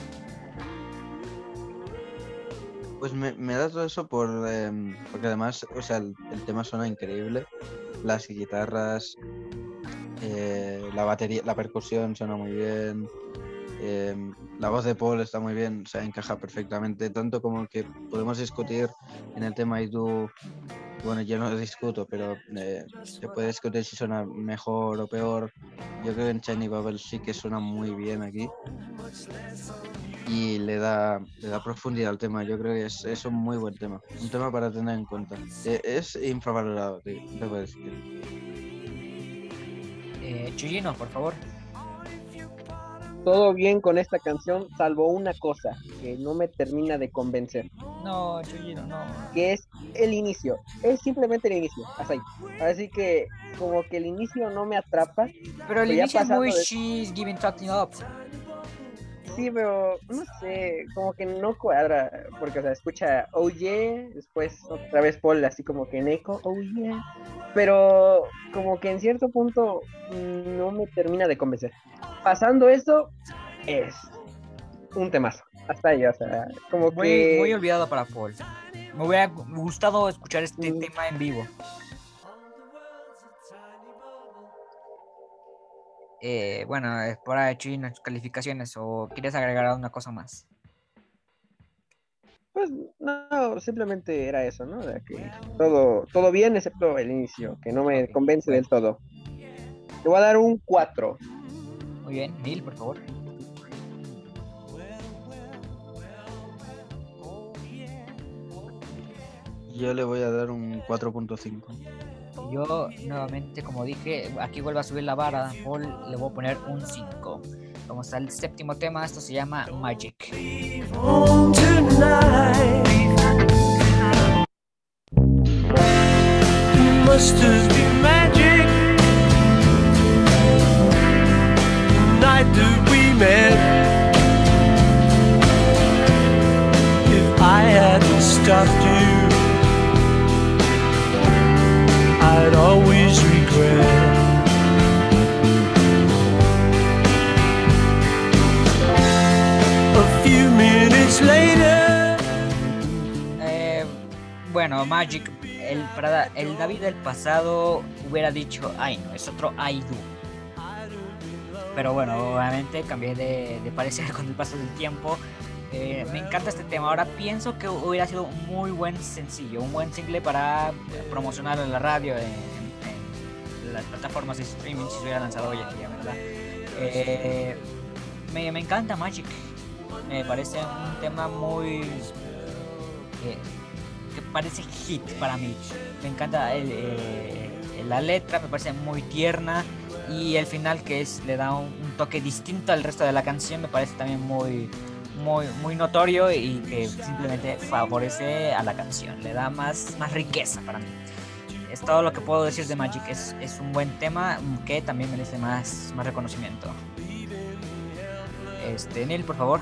B: Pues me, me da todo eso por, em, porque además, o sea, el, el tema suena increíble. Las guitarras, eh, la batería, la percusión suena muy bien. Em, la voz de Paul está muy bien, o sea, encaja perfectamente. Tanto como que podemos discutir en el tema y tú, bueno, yo no discuto, pero eh, se puede discutir si suena mejor o peor. Yo creo que en Shiny Bubble sí que suena muy bien aquí y le da, le da profundidad al tema. Yo creo que es, es un muy buen tema. Un tema para tener en cuenta. E- Es infravalorado, tío, debo decir.
A: Eh, Chuyino, por favor.
C: Todo bien con esta canción, salvo una cosa que no me termina de convencer,
A: No, Chuyino, no.
C: que es el inicio. Es simplemente el inicio, hasta ahí. Así que como que el inicio no me atrapa.
A: Pero el inicio es muy
C: de-
A: She's Giving Something Up.
C: Sí, pero no sé, como que no cuadra, porque o sea, escucha oh yeah, después otra vez Paul así como que en eco, oh yeah, pero como que en cierto punto no me termina de convencer. Pasando eso, es un temazo, hasta ahí, o sea, como
A: Muy,
C: que...
A: muy olvidado para Paul. Me hubiera gustado escuchar este
C: Mm.
A: tema en vivo. Eh, bueno, es por ahí Chuyino, tus calificaciones o quieres agregar alguna cosa más.
C: Pues no, simplemente era eso, ¿no? De que todo, todo bien excepto el inicio, que no me convence del todo. Le voy a dar un 4.
A: Muy bien, Neil, por favor.
B: Yo le voy a dar un 4.5.
A: Yo, nuevamente, como dije, aquí vuelvo a subir la vara. Paul le voy a poner un 5. Vamos al séptimo tema. Esto se llama Magic. Eh, bueno, Magic, el, David del pasado hubiera dicho, ay no, es otro I do. Pero bueno, obviamente cambié de, de parecer con el paso del tiempo. Eh, me encanta este tema. Ahora pienso que hubiera sido un muy buen sencillo, un buen single para promocionar en la radio, en, en las plataformas de streaming, si se hubiera lanzado hoy en día, ¿verdad? Eh, me, me encanta Magic. Me parece un tema muy. que parece hit para mí. Me encanta el, eh, la letra, me parece muy tierna. Y el final, que es le da un, un toque distinto al resto de la canción, me parece también muy, muy, muy notorio y que simplemente favorece a la canción. Le da más, más riqueza para mí. Es todo lo que puedo decir de Magic. Es, es un buen tema que también merece más, más reconocimiento. Este, Neil, por favor.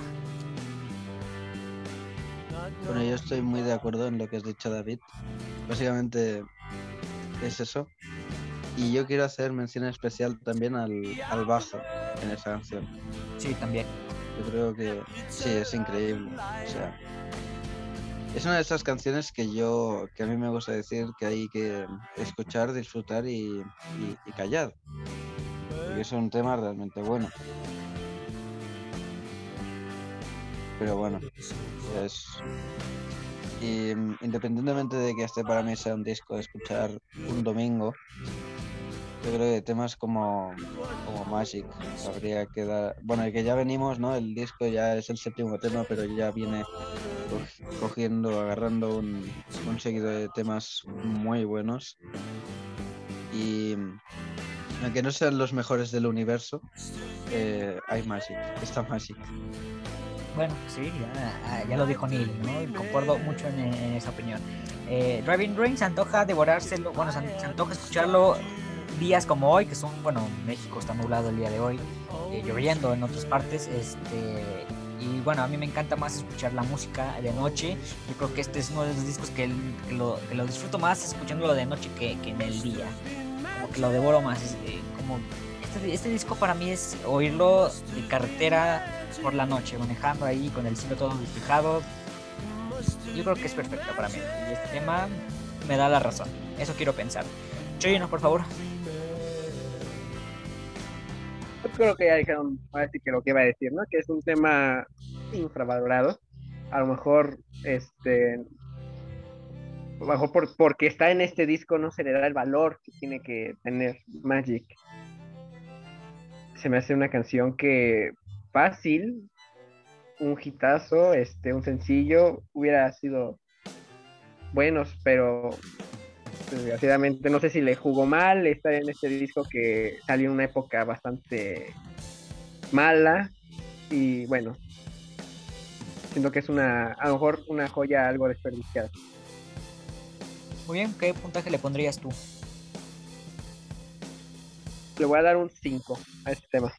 B: Bueno, yo estoy muy de acuerdo en lo que has dicho, David. Básicamente es eso. Y yo quiero hacer mención especial también al, al bajo en esa canción.
A: Sí, también.
B: Yo creo que sí, es increíble. O sea, es una de esas canciones que yo, que a mí me gusta decir que hay que escuchar, disfrutar y, y- y callar. Porque es un tema realmente bueno. Pero bueno, es... Y mm, independientemente de que este para mí sea un disco de escuchar un domingo, yo creo que temas como, como Magic habría que dar. Bueno, y que ya venimos, ¿no? El disco ya es el séptimo tema, pero ya viene co- cogiendo, agarrando un, un seguido de temas muy buenos. Y aunque no sean los mejores del universo, eh, hay Magic, está Magic.
A: Bueno, sí, ya, ah, ya lo dijo Neil, ¿no? Y concuerdo mucho en, en esa opinión. Eh, Driving Rain se antoja devorárselo, bueno, se antoja escucharlo días como hoy, que son, bueno, México está nublado el día de hoy, eh, lloviendo en otras partes, este, y bueno, a mí me encanta más escuchar la música de noche. Yo creo que este es uno de los discos que, que lo, que lo disfruto más escuchándolo de noche que, que en el día. Como que lo devoro más. es, eh, como este, este disco para mí es oírlo de carretera por la noche, manejando ahí con el cielo todo despejado. Yo creo que es perfecto para mí. Y este tema me da la razón. Eso quiero pensar. Choyino, por favor.
C: Yo creo que ya dijeron ahora sí que lo que iba a decir, ¿no? Que es un tema infravalorado. A lo mejor, este, a lo mejor por, porque está en este disco no se le da el valor que tiene que tener Magic. Se me hace una canción que fácil, un hitazo, este, un sencillo, hubiera sido buenos, pero desgraciadamente no sé si le jugó mal estar en este disco que salió en una época bastante mala y bueno siento que es una a lo mejor una joya algo desperdiciada
A: Muy bien, ¿qué puntaje le pondrías tú?
C: le voy a dar un 5 a este tema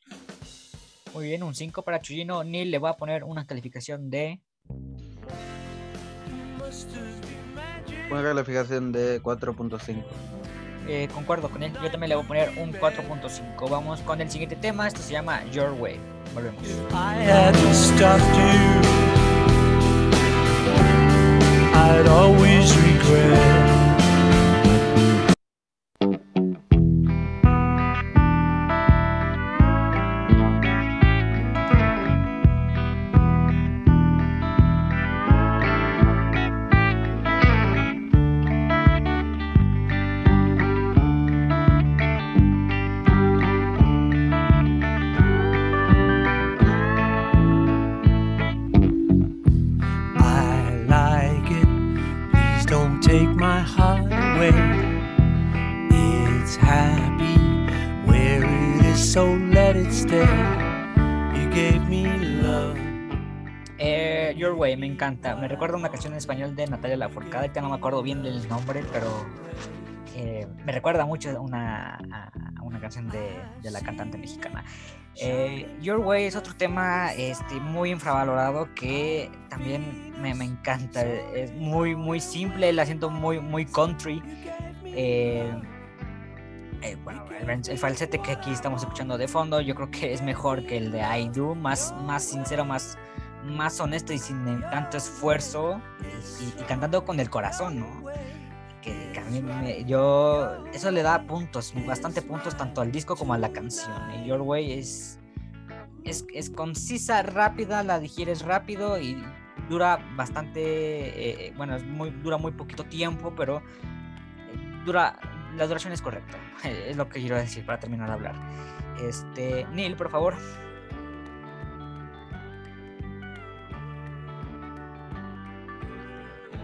A: Muy bien, un 5 para Chuyino. Neil le va a poner una calificación de.
B: Una calificación de 4.5.
A: eh, concuerdo con él. Yo también le voy a poner un 4.5. Vamos con el siguiente tema. Este se llama Your Way. Volvemos.
D: I hadn't stopped you. I'd always regret.
A: Encanta. Me recuerda una canción en español de Natalia Lafourcade. Ya no me acuerdo bien del nombre, pero eh, me recuerda mucho una, a una canción de, de la cantante mexicana. Eh, Your Way es otro tema este, muy infravalorado que también me, me encanta. Es muy, muy simple, la siento muy, muy country. Eh, el, el falsete que aquí estamos escuchando de fondo, yo creo que es mejor que el de I Do, más, más sincero, más, más honesto y sin tanto esfuerzo y, cantando con el corazón, ¿no? Que, que a mí me- yo eso le da puntos, bastante puntos tanto al disco como a la canción. Y Your Way es, es, es concisa, rápida, la digieres rápido y dura bastante, eh, bueno, es muy, dura muy poquito tiempo, pero eh, dura, la duración es correcta, es lo que quiero decir para terminar de hablar. Este, Neil, por favor.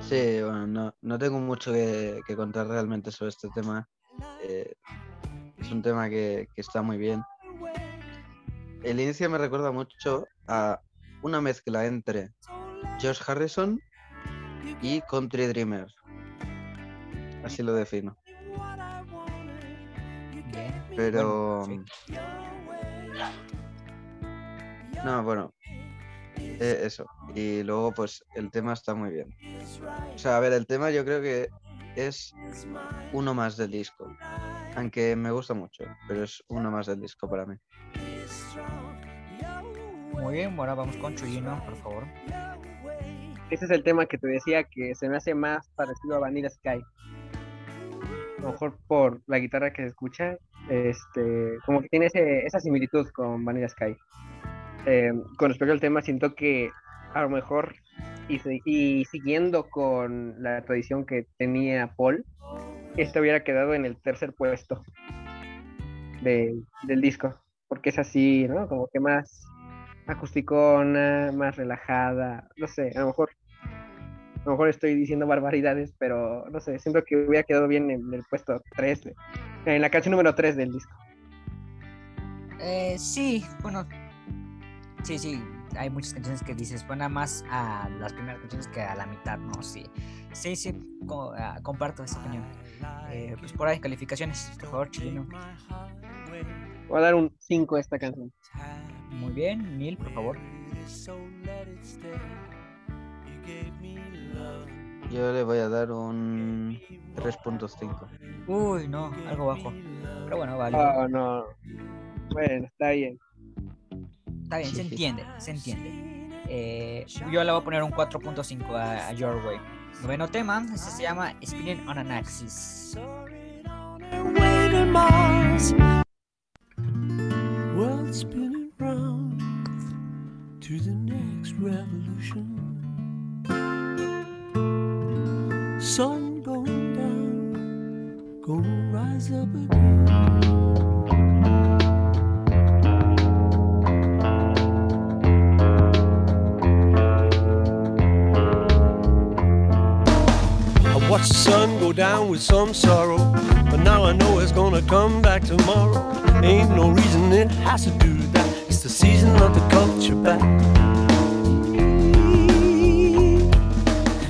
B: Sí, bueno, no, no tengo mucho que, que contar realmente sobre este tema. Eh, es un tema que, que está muy bien. El inicio me recuerda mucho a una mezcla entre Josh Harrison y Country Dreamer. Así lo defino. Pero. No, bueno. Eh, eso. Y luego, pues, el tema está muy bien. O sea, a ver, el tema yo creo que es uno más del disco. Aunque me gusta mucho, pero es uno más del disco para mí.
A: Muy bien, bueno, vamos con Chuyino, por favor.
C: ese es el tema que te decía que se me hace más parecido a Vanilla Sky a lo mejor por la guitarra que se escucha este como que tiene ese- esa similitud con Vanilla Sky Eh, con respecto al tema siento que a lo mejor y, si- y siguiendo con la tradición que tenía Paul este hubiera quedado en el tercer puesto de- del disco porque es así no como que más acusticona, más relajada, no sé, a lo mejor a lo mejor estoy diciendo barbaridades, pero no sé, siento que hubiera quedado bien en el puesto 3, de- en la canción número 3 del disco.
A: Eh, sí, bueno, sí, sí, hay muchas canciones que dices, suena más a las primeras canciones que a la mitad, ¿no? Sí, sí, sí, co- ah, comparto esa opinión. Eh, pues por ahí, calificaciones, por favor, chileno.
C: Voy a dar un 5 a esta canción.
A: Muy bien, Neil, por favor.
B: Yo le voy a dar un 3.5.
A: Uy, no, algo bajo. Pero bueno, vale.
C: Oh, no. Bueno, está bien.
A: Está bien, se
B: sí.
A: entiende, se entiende. Eh, yo le voy a poner un 4.5 a, a Your Way. Noveno tema, este se llama Spinning on an Axis.
D: Waiting Mars. World spinning round to the next revolution. Sun going down, gonna rise up again. The sun go down with some sorrow, but now I know it's gonna come back tomorrow. Ain't no reason it has to do that. It's the season of the culture back.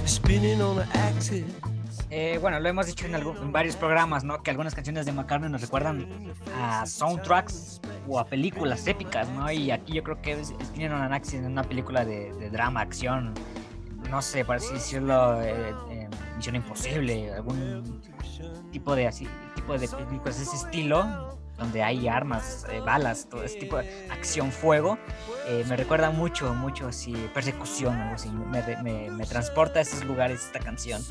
D: Spinning on an axis.
A: Eh, bueno, lo hemos dicho en, en varios programas, ¿no? Que algunas canciones de McCartney nos recuerdan a soundtracks o a películas épicas, ¿no? Y aquí yo creo que es- Spinning on an Axis es una película de, drama, acción, no sé, por así decirlo, eh, Misión Imposible, algún tipo de así, tipo de películas de ese estilo, donde hay armas, eh, balas, todo ese tipo de acción, fuego, eh, me recuerda mucho, mucho así, persecución, algo así, me, me- me transporta a esos lugares esta canción.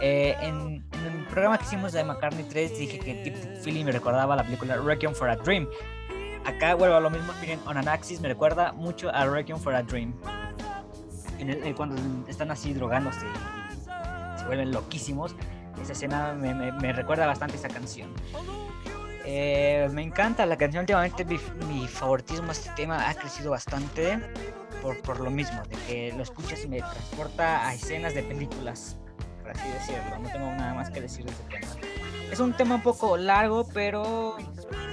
A: Eh, en, en el programa que hicimos de McCartney 3 dije que Deep Feeling me recordaba la película Requiem for a Dream. Acá vuelvo a lo mismo, Spinning on an Axis me recuerda mucho a Requiem for a Dream. En el- eh, cuando están así drogándose vuelven loquísimos, esa escena me, me- me recuerda bastante esa canción. Eh, me encanta la canción últimamente, mi, mi favoritismo a este tema ha crecido bastante por, por lo mismo, de que lo escuchas y me transporta a escenas de películas, por así decirlo. No tengo nada más que decir de este tema. Es un tema un poco largo, pero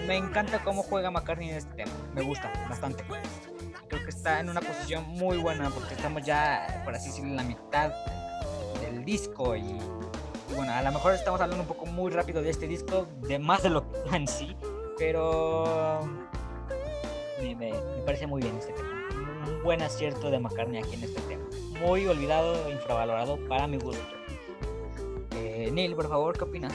A: me encanta cómo juega McCartney en este tema. Me gusta bastante. Creo que está en una posición muy buena porque estamos ya, por así decirlo, en la mitad disco y, bueno, a lo mejor estamos hablando un poco muy rápido de este disco, de más de lo que en sí, pero me, parece muy bien este tema. Un buen acierto de McCartney aquí en este tema. Muy olvidado infravalorado para mi gusto. Eh, Neil, por favor, ¿qué opinas?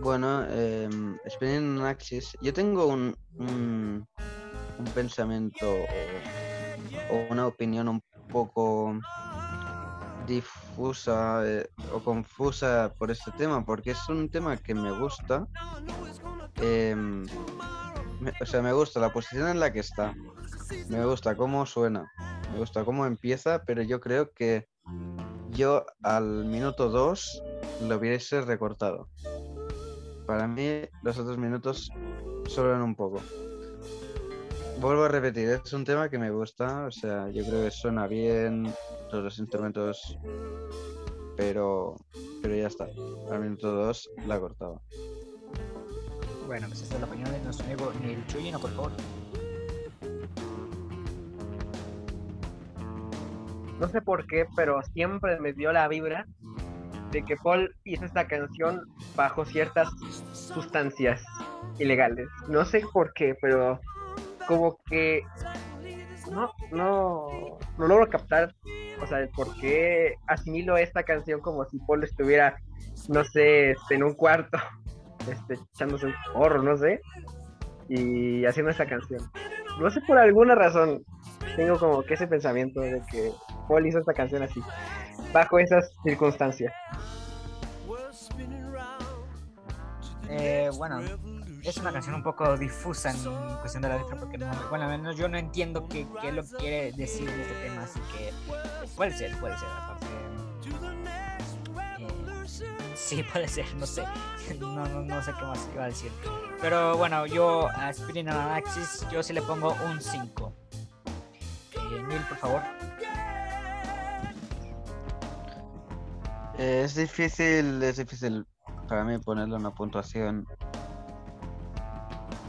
B: Bueno, eh, Spinning on Axis, yo tengo un, un, un pensamiento o una opinión un poco difusa eh, o confusa por este tema, porque es un tema que me gusta. em, me- o sea, me gusta la posición en la que está, me gusta cómo suena, me gusta cómo empieza, pero yo creo que yo al minuto 2 lo hubiese recortado. Para mí, los otros minutos sobran un poco. Vuelvo a repetir, es un tema que me gusta, o sea, yo creo que suena bien, todos los instrumentos, pero, pero ya está. Al minuto 2 la he cortado.
A: Bueno, pues esta es la opinión de nuestro amigo Neil Chuyino, por favor.
C: No sé por qué, pero siempre me dio la vibra de que Paul hizo esta canción bajo ciertas sustancias ilegales. No sé por qué, pero como que no, no, no logro captar, o sea, el por qué asimilo esta canción como si Paul estuviera, no sé, este, en un cuarto, este, echándose un porro, no sé, y haciendo esta canción. No sé por alguna razón, tengo como que ese pensamiento de que Paul hizo esta canción así, bajo esas circunstancias.
A: Eh, bueno, es una canción un poco difusa en cuestión de la letra porque no, bueno, al menos yo no entiendo qué, lo quiere decir de este tema, así que puede ser, puede ser, aparte. eh, sí, puede ser, no sé, no, no, no sé qué más iba a decir. Pero bueno, yo a an Axis, yo sí le pongo un 5. Eh, Neil, por favor.
B: Es difícil, es difícil para mí ponerle una puntuación.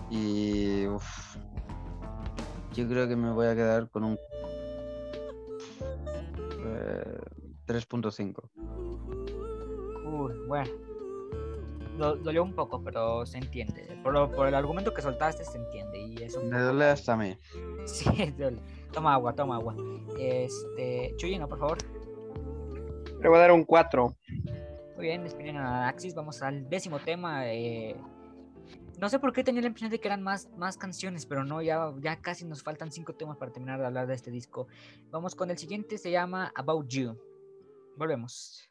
B: Y uf, Yo creo que me voy a quedar con un eh, 3.5.
A: Uy, bueno. Do- dolió un poco, pero se entiende. Por, lo- por el argumento que soltaste se entiende. Y eso
B: Me duele hasta a mí.
A: Sí, duele. Toma agua, toma agua. Este, Chuyino, por favor.
C: Le voy a dar un 4.
A: Muy bien, despiden a Axis. Vamos al décimo tema. eh, No sé por qué tenía la impresión de que eran más, más canciones, pero no, ya, ya casi nos faltan cinco temas para terminar de hablar de este disco. Vamos con el siguiente, se llama About You. Volvemos.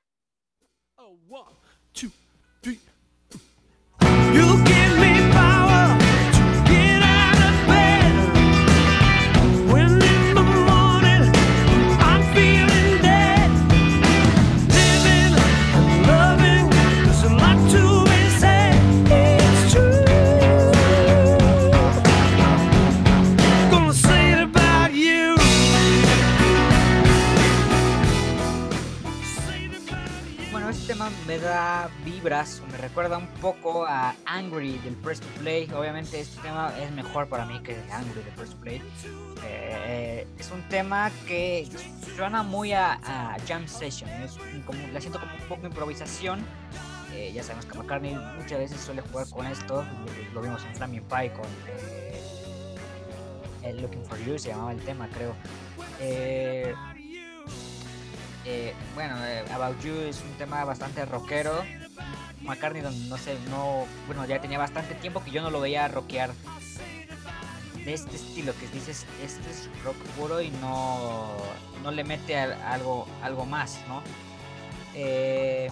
D: You me
A: recuerda un poco a Angry del Press to Play. Obviamente este tema es mejor para mí que Angry del Press to Play. Eh, es un tema que suena muy a, a jam session, es la siento como un poco improvisación. Eh, ya sabemos que McCartney muchas veces suele jugar con esto, lo, vimos en Flaming Pie con eh, Looking for You, se llamaba el tema creo. Eh, bueno, About You es un tema bastante rockero. McCartney, no, no sé, no. Bueno, ya tenía bastante tiempo que yo no lo veía rockear de este estilo, que dices, este es rock puro y no, no le mete al- algo, algo más, ¿no? Eh,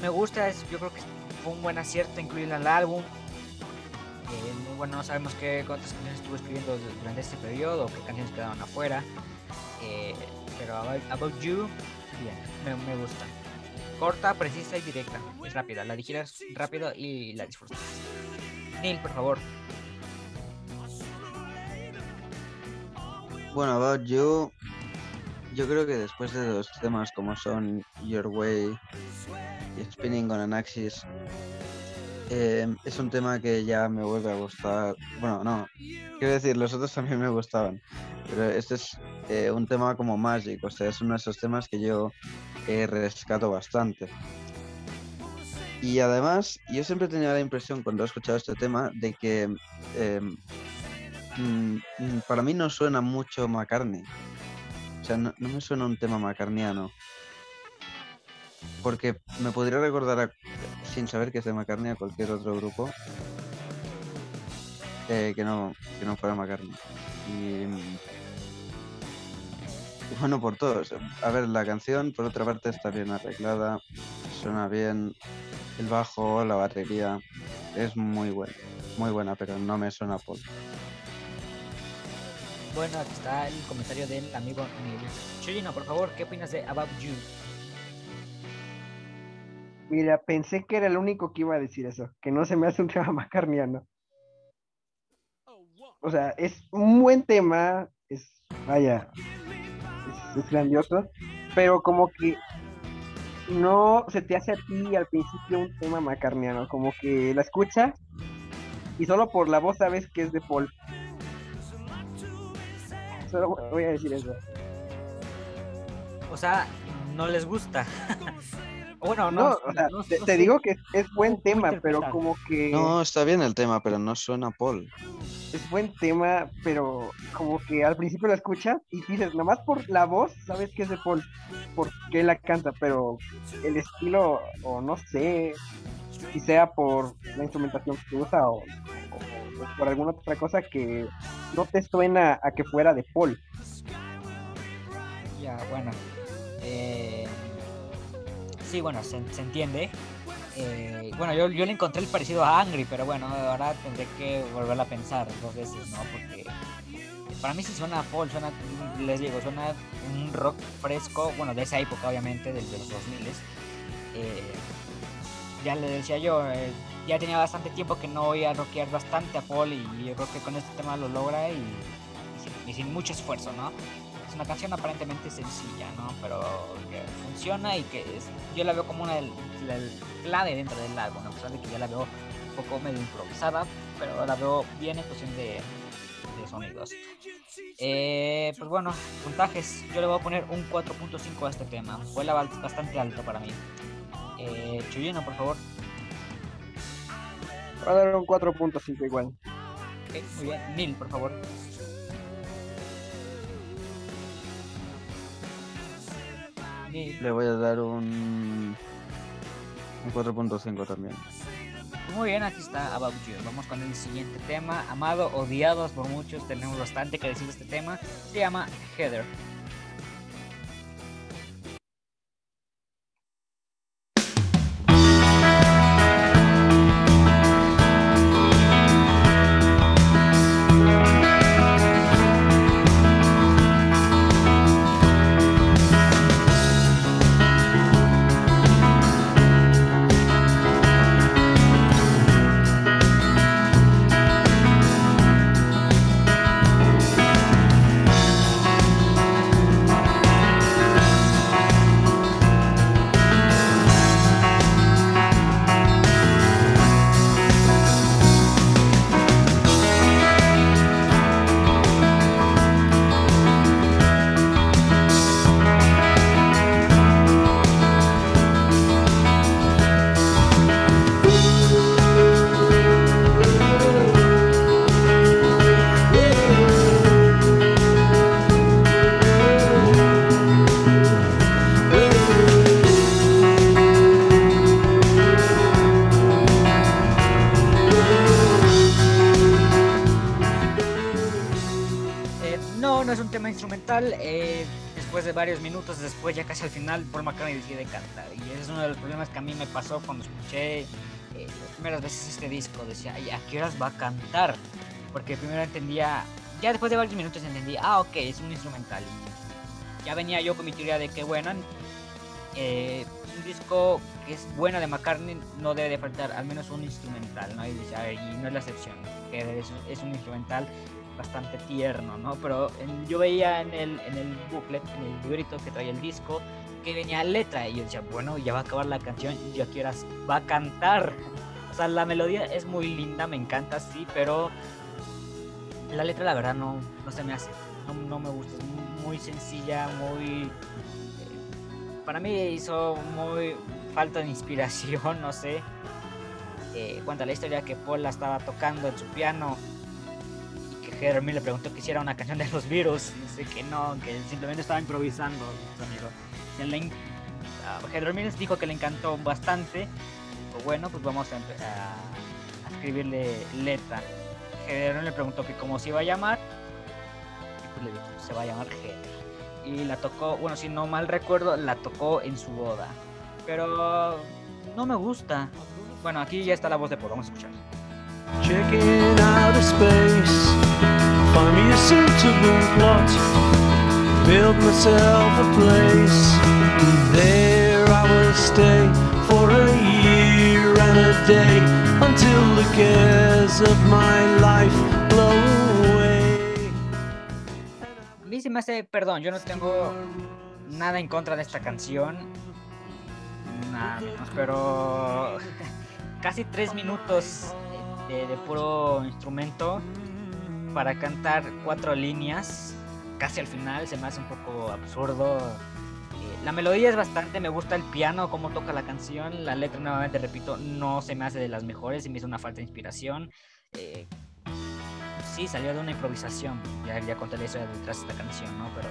A: me gusta, es- yo creo que fue un buen acierto incluirla al álbum. Eh, muy bueno, no sabemos qué cuántas canciones estuvo escribiendo durante este periodo qué canciones quedaron afuera. Eh, pero About, You, bien, me gusta. Corta, precisa y directa. Es rápida, la digieres rápido y la disfrutas. Neil, por favor.
B: Bueno, About You, yo creo que después de dos temas como son Your Way y Spinning on an Axis, eh, es un tema que ya me vuelve a gustar. Bueno, no, quiero decir, los otros también me gustaban, pero este es eh, un tema como Magic, o sea, es uno de esos temas que yo eh, rescato bastante. Y además, yo siempre tenido la impresión cuando he escuchado este tema de que em, mm, mm, para mí no suena mucho McCartney. O sea, no, no me suena un tema McCartneyano. Porque me podría recordar, a- sin saber que es de McCartney, a cualquier otro grupo eh, que, no, que no fuera McCartney. Y, mm, bueno, por todos. A ver, la canción, por otra parte, está bien arreglada, suena bien. El bajo, la batería, es muy buena. Muy buena, pero no me suena Paul.
A: Bueno, aquí está el comentario del amigo Neil. Chuyino, por favor, ¿qué opinas de About You?
C: Mira, pensé que era el único que iba a decir eso, que no se me hace un tema macarniano. O sea, es un buen tema, es, vaya, es, grandioso, pero como que no se te hace a ti al principio un tema macarniano, como que la escuchas y solo por la voz sabes que es de Paul. Solo voy a decir eso.
A: O sea, no les gusta. bueno,
C: No,
A: no.
C: o sea,
A: no-
C: te,
A: no
C: te
A: sé.
C: digo que es, es buen
A: ¿Cómo
C: tema, pero como que...
B: No, está bien el tema, pero no suena Paul.
C: es buen tema, pero como que al principio la escuchas y dices, nomás por la voz, sabes que es de Paul, porque la canta, pero el estilo, o no sé, si sea por la instrumentación que usa o, o- o por alguna otra cosa que no te suena a que fuera de Paul.
A: Ya, bueno. Eh, sí, bueno, se, se entiende. Eh, bueno, yo, yo le encontré el parecido a Angry, pero bueno, ahora tendré que volverla a pensar dos veces, ¿no? Porque para mí sí suena a Paul, suena, les digo, suena un rock fresco, bueno, de esa época obviamente, del de los 2000 eh, Ya le decía yo, eh, ya tenía bastante tiempo que no oía rockear bastante a Paul y yo creo que con este tema lo logra y, y sin, y sin mucho esfuerzo, ¿no? es una canción aparentemente sencilla, ¿no? Pero funciona y que es, yo la veo como una del- la- clave dentro del álbum, a pesar de que ya la veo un poco medio improvisada, pero la veo bien en cuestión de, de sonidos. Eh, pues bueno, puntajes. Yo le voy a poner un 4.5 a este tema. Fue bastante alto para mí. Eh, Chuyino, por favor.
C: Voy a dar un 4.5 igual.
A: Muy bien. Mil, por favor.
B: Le voy a dar un, un 4.5 también.
A: Muy bien, aquí está About You. Vamos con el siguiente tema. Amado, odiados por muchos, tenemos bastante que decir de este tema. Se llama Heather. Después ya casi al final, Paul McCartney decide cantar. Y ese es uno de los problemas que a mí me pasó cuando escuché eh, las primeras veces este disco. Decía, "Ay, ¿a qué horas va a cantar? Porque primero entendía, ya después de varios minutos entendí, ah, ok, es un instrumental. Y ya venía yo con mi teoría de que, bueno, eh, un disco que es bueno de McCartney no debe de faltar al menos un instrumental, ¿no? Y, dice, "A ver, y no es la excepción, que es, es un instrumental bastante tierno, ¿no? Pero yo veía en el, en el booklet, en el librito que traía el disco, que venía letra y yo decía, bueno, ya va a acabar la canción ya quieras, va a cantar. O sea, la melodía es muy linda, me encanta, sí, pero la letra la verdad no, no se me hace, no, no me gusta, es mu- muy sencilla, muy... eh, para mí hizo muy falta de inspiración, no sé. Eh, cuenta la historia que Paul la estaba tocando en su piano Mills le preguntó que hiciera una canción de los virus. Y dice que no, que simplemente estaba improvisando, su amigo. Y le en- a Heather Mills dijo que le encantó bastante. Dijo, bueno, pues vamos a, a- escribirle letra. Mills le preguntó que cómo se iba a llamar. Y pues le dijo, se va a llamar Heather. Y la tocó, bueno, si no mal recuerdo, la tocó en su boda. Pero no me gusta. Bueno, aquí ya está la voz de Paul, vamos a escuchar.
D: Checking out of space, find me a suitable plot, build myself a place. There I will stay for a year and a day until the cares of my life blow away.
A: A mí se me hace, perdón, yo no tengo nada en contra de esta canción. Nada menos, pero casi tres minutos de, de puro instrumento para cantar cuatro líneas. Casi al final se me hace un poco absurdo. Eh, La melodía es bastante, me gusta el piano, cómo toca la canción. La letra, nuevamente repito, no se me hace de las mejores y me hizo una falta de inspiración. Eh, sí, salió de una improvisación. Ya, ya conté detrás de esta canción, ¿no? Pero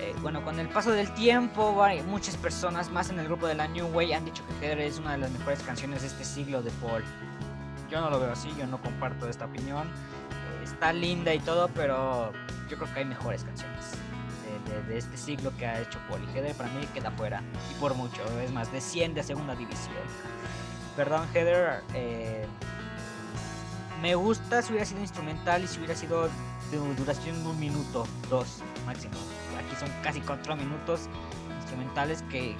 A: eh, bueno, con el paso del tiempo, muchas personas más en el grupo de la New Way han dicho que Heather es una de las mejores canciones de este siglo de Paul. Yo no lo veo así, yo no comparto esta opinión. Está linda y todo, pero yo creo que hay mejores canciones de, de- de este siglo que ha hecho. Y Heather para mí queda fuera, y por mucho, es más, desciende a segunda división. Perdón, Heather. eh, me gusta si hubiera sido instrumental y si hubiera sido de duración de un minuto, dos máximo. Aquí son casi cuatro minutos instrumentales que,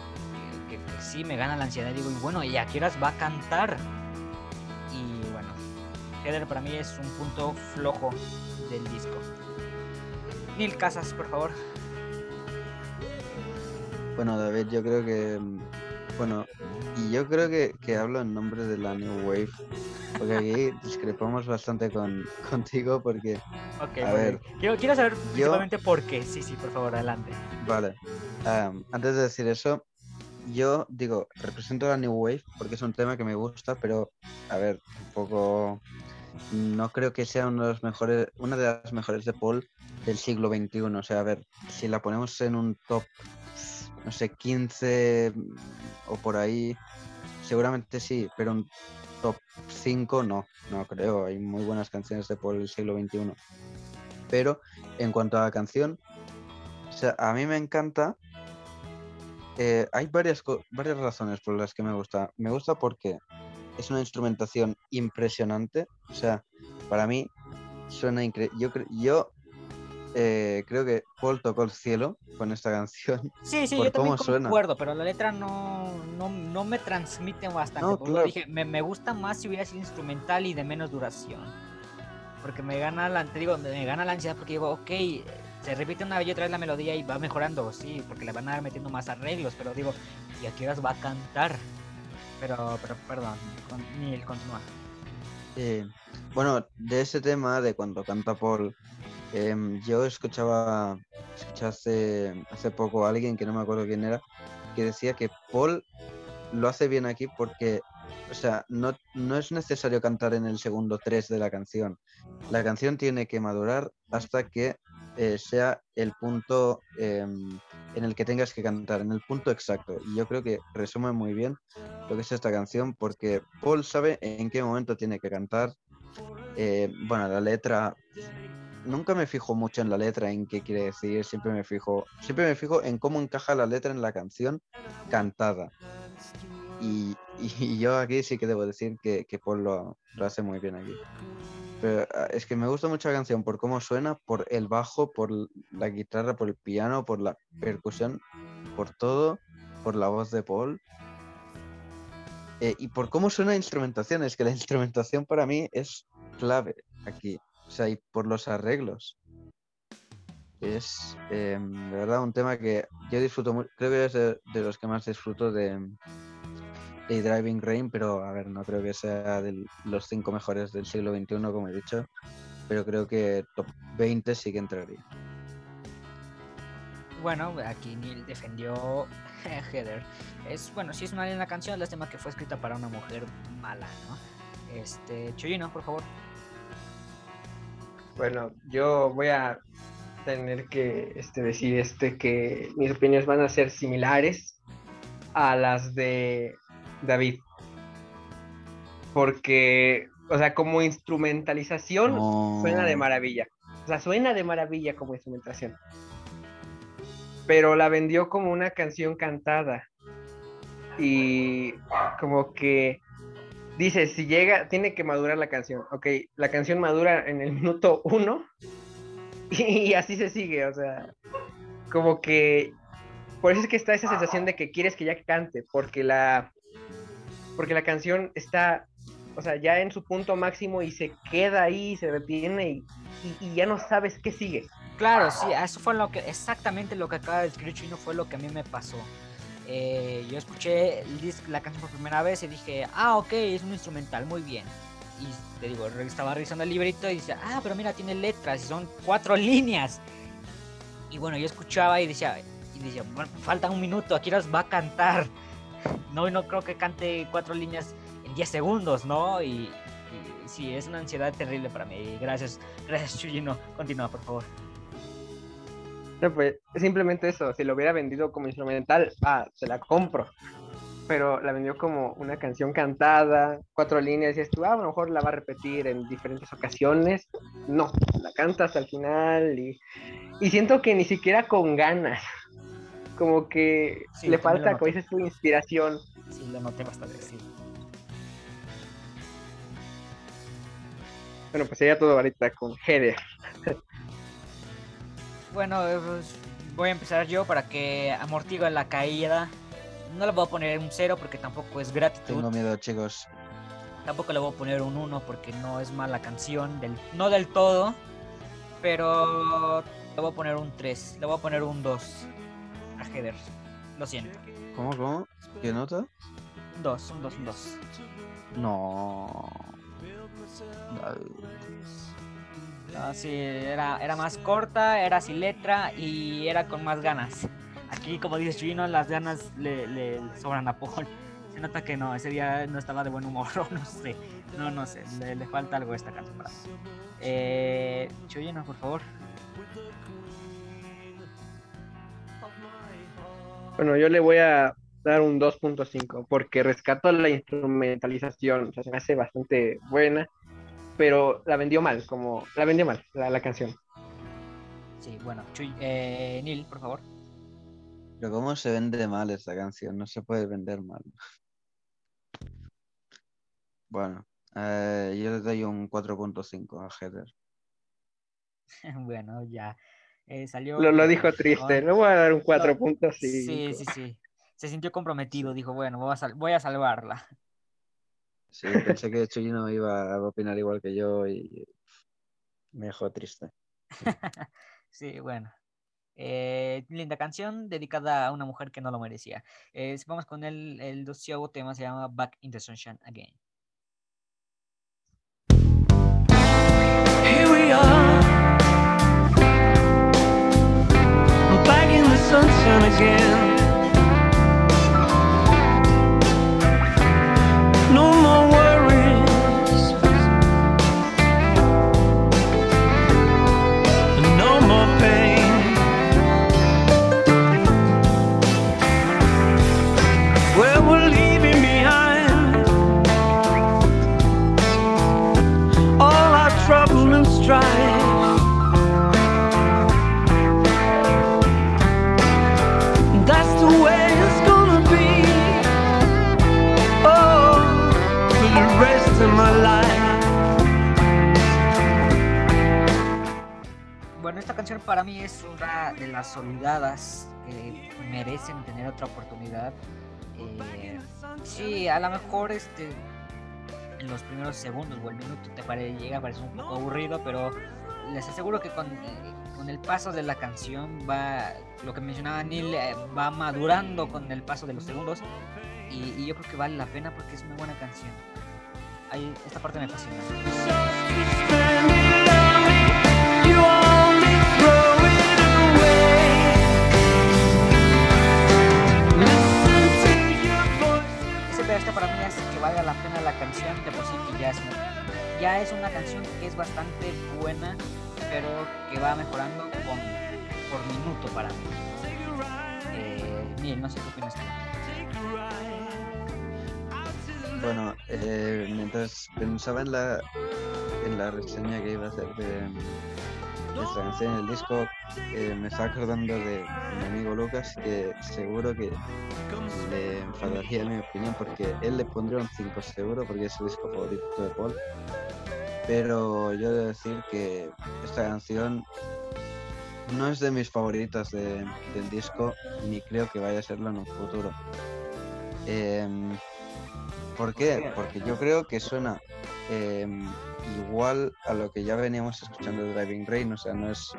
A: que, que- que sí me gana la ansiedad. Digo, y bueno, ¿y a qué horas va a cantar? Heather para mí es un punto flojo del disco. Neil Casas, por favor.
B: Bueno, David, yo creo que Bueno, y yo creo que, que hablo en nombre de la New Wave, porque aquí discrepamos bastante con, contigo, porque,
A: Ok,
B: A ver.
A: Quiero, quiero saber principalmente por qué. Sí, sí, por favor, adelante.
B: vale, antes de decir eso, yo digo, represento la New Wave porque es un tema que me gusta, pero, a ver, un poco, no creo que sea uno de los mejores, una de las mejores de Paul del siglo XXI, o sea, a ver, si la ponemos en un top, no sé, 15 o por ahí, seguramente sí, pero un top 5 no, no creo. Hay muy buenas canciones de Paul del siglo XXI. Pero en cuanto a la canción, o sea, a mí me encanta. eh, hay varias, varias razones por las que me gusta. Me gusta porque es una instrumentación impresionante. O sea, para mí suena increíble. Yo, cre- yo eh, creo que Paul tocó el cielo con esta canción.
A: Sí, sí,
B: por
A: yo también
B: cómo suena.
A: concuerdo, pero la letra no, no, no me transmite bastante.
B: No,
A: por eso
B: claro.
A: dije, me, me gusta más si hubiera sido instrumental y de menos duración. Porque me gana la, te digo, me gana la ansiedad porque digo, ok, se repite una y otra vez la melodía y va mejorando, sí, porque le van a ir metiendo más arreglos, pero digo, ¿y a qué horas va a cantar? Pero, pero, perdón, con, Neil, continúa.
B: Eh, bueno, de ese tema, de cuando canta Paul, em, yo escuchaba, escuché hace, hace poco a alguien que no me acuerdo quién era, que decía que Paul lo hace bien aquí porque, o sea, no, no es necesario cantar en el segundo 3 de la canción. La canción tiene que madurar hasta que eh, sea el punto em, en el que tengas que cantar, en el punto exacto. Y yo creo que resume muy bien lo que es esta canción porque Paul sabe en qué momento tiene que cantar. Eh, bueno, la letra, nunca me fijo mucho en la letra, en qué quiere decir, siempre me fijo, siempre me fijo en cómo encaja la letra en la canción cantada. Y, y yo aquí sí que debo decir que, que Paul lo, lo hace muy bien aquí. Pero ah, es que me gusta mucho la canción por cómo suena, por el bajo, por la guitarra, por el piano, por la percusión, por todo, por la voz de Paul. Eh, y por cómo suena la instrumentación, es que la instrumentación para mí es clave aquí. O sea, y por los arreglos. Es eh, de verdad un tema que yo disfruto creo que es de, de los que más disfruto de, de Driving Rain, pero a ver, no creo que sea de los cinco mejores del siglo XXI, como he dicho, pero creo que top 20 sí que entraría.
A: Bueno, aquí Neil defendió Heather. Es, bueno, sí es una linda canción, lástima que fue escrita para una mujer mala, ¿no? Este, Chuyino, por favor.
C: Bueno, yo voy a tener que este, decir este que mis opiniones van a ser similares a las de David. Porque, o sea, como instrumentalización suena de maravilla. O sea, suena de maravilla como instrumentación. Pero la vendió como una canción cantada. Y como que dice, si llega, tiene que madurar la canción. Ok, la canción madura en el minuto uno y así se sigue, o sea, como que por eso es que está esa sensación de que quieres que ya cante, porque la porque la canción está, o sea, ya en su punto máximo y se queda ahí, se detiene y, y- y ya no sabes qué sigue.
A: Claro, sí, eso fue lo que, exactamente lo que acaba de escribir Chino fue lo que a mí me pasó. Eh, yo escuché el disc- la canción por primera vez y dije, ah, ok, es un instrumental, muy bien. Y te digo, estaba revisando el librito y dice, ah, pero mira, tiene letras y son cuatro líneas. Y bueno, yo escuchaba y decía, y decía falta un minuto, aquí nos va a cantar. No, no creo que cante cuatro líneas en 10 segundos, ¿no? Y, sí, es una ansiedad terrible para mí. Gracias, gracias, Chuyino. Continúa, por favor.
C: No, pues simplemente eso, si lo hubiera vendido como instrumental, ah, se la compro. Pero la vendió como una canción cantada, cuatro líneas, y tú, ah, a lo mejor la va a repetir en diferentes ocasiones. No, la canta hasta el final y, y siento que ni siquiera con ganas. Como que
A: Sí,
C: le falta, como dices tú, inspiración.
A: Sí, lo noté bastante, sí.
C: Bueno, pues sería todo ahorita con Heather.
A: Bueno, pues, voy a empezar yo para que amortigue la caída. No le voy a poner un 0 porque tampoco es gratitud.
B: Tengo miedo, chicos.
A: Tampoco le voy a poner un 1 porque no es mala canción. Del, no del todo. Pero le voy a poner un 3. Le voy a poner un 2 a Heather. Lo siento.
B: ¿Cómo, cómo? ¿Qué nota?
A: 2, un 2, un 2.
B: No.
A: No, sí, era, era más corta, era sin letra y era con más ganas. Aquí, como dice Chino, las ganas le, le sobran a Paul. Se nota que no, ese día no estaba de buen humor, no sé. No, no sé, le, le falta algo a esta canción. Eh, Chuyino, por favor.
C: Bueno, yo le voy a dar un 2.5 porque rescato la instrumentalización, o sea, se me hace bastante buena, pero la vendió mal, como la vendió mal la, la canción.
A: Sí, bueno, Chuy, eh, Neil, por favor.
B: Pero ¿cómo se vende mal esta canción? No se puede vender mal. Bueno, eh, yo le doy un 4.5 a Heather.
A: bueno, ya. Eh, salió.
C: Lo, lo dijo triste, le voy a dar un 4.5.
A: Sí, sí, sí. Se sintió comprometido, dijo, bueno, voy a, sal- voy a salvarla.
B: Sí, pensé que Chuyino iba a opinar igual que yo y me dejó triste.
A: Sí, bueno. Eh, linda canción dedicada a una mujer que no lo merecía. Eh, vamos con el, el doceavo tema, se llama Back in the Sunshine Again.
D: Sunshine again.
A: Esta canción para mí es una de las olvidadas que merecen tener otra oportunidad. Eh, sí, a lo mejor este en los primeros segundos o el minuto te pare, llega a parecer un poco aburrido, pero les aseguro que con, eh, con el paso de la canción va, lo que mencionaba Neil, eh, va madurando con el paso de los segundos y, y yo creo que vale la pena porque es una buena canción. Ahí, esta parte me fascina. Pedacito para mí hace que valga la pena la canción de por sí que ya es ya es una canción que es bastante buena, pero que va mejorando con, por minuto para mí. Eh, Neil, no sé qué opinas tú.
B: Bueno, eh, mientras pensaba en la, en la reseña que iba a hacer de, esta canción en el disco, eh, me estaba acordando de mi amigo Lucas, que seguro que le enfadaría mi opinión porque él le pondría un 5 seguro porque es su disco favorito de Paul. Pero yo debo decir que esta canción no es de mis favoritas de- del disco, ni creo que vaya a serlo en un futuro. Em, ¿Por qué? Porque yo creo que suena em, igual a lo que ya veníamos escuchando de Driving Rain, o sea, no es...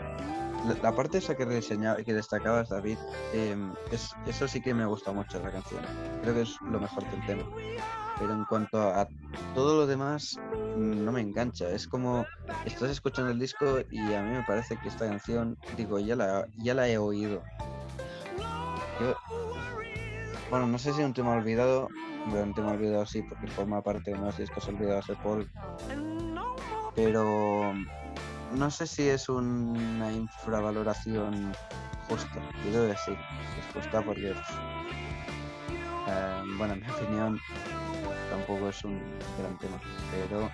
B: La, la parte esa que, reseñaba, que destacabas, David, em, es, eso sí que me gusta mucho la canción. Creo que es lo mejor del tema. Pero en cuanto a todo lo demás, no me engancha. Es como estás escuchando el disco y a mí me parece que esta canción, digo, ya la, ya la he oído. Yo- bueno, no sé si un tema olvidado, bueno, un tema olvidado sí, porque forma parte de unos discos olvidados de Paul, pero no sé si es una infravaloración justa. Debo decir es justa porque, eh, bueno, en mi opinión, tampoco es un gran tema, pero,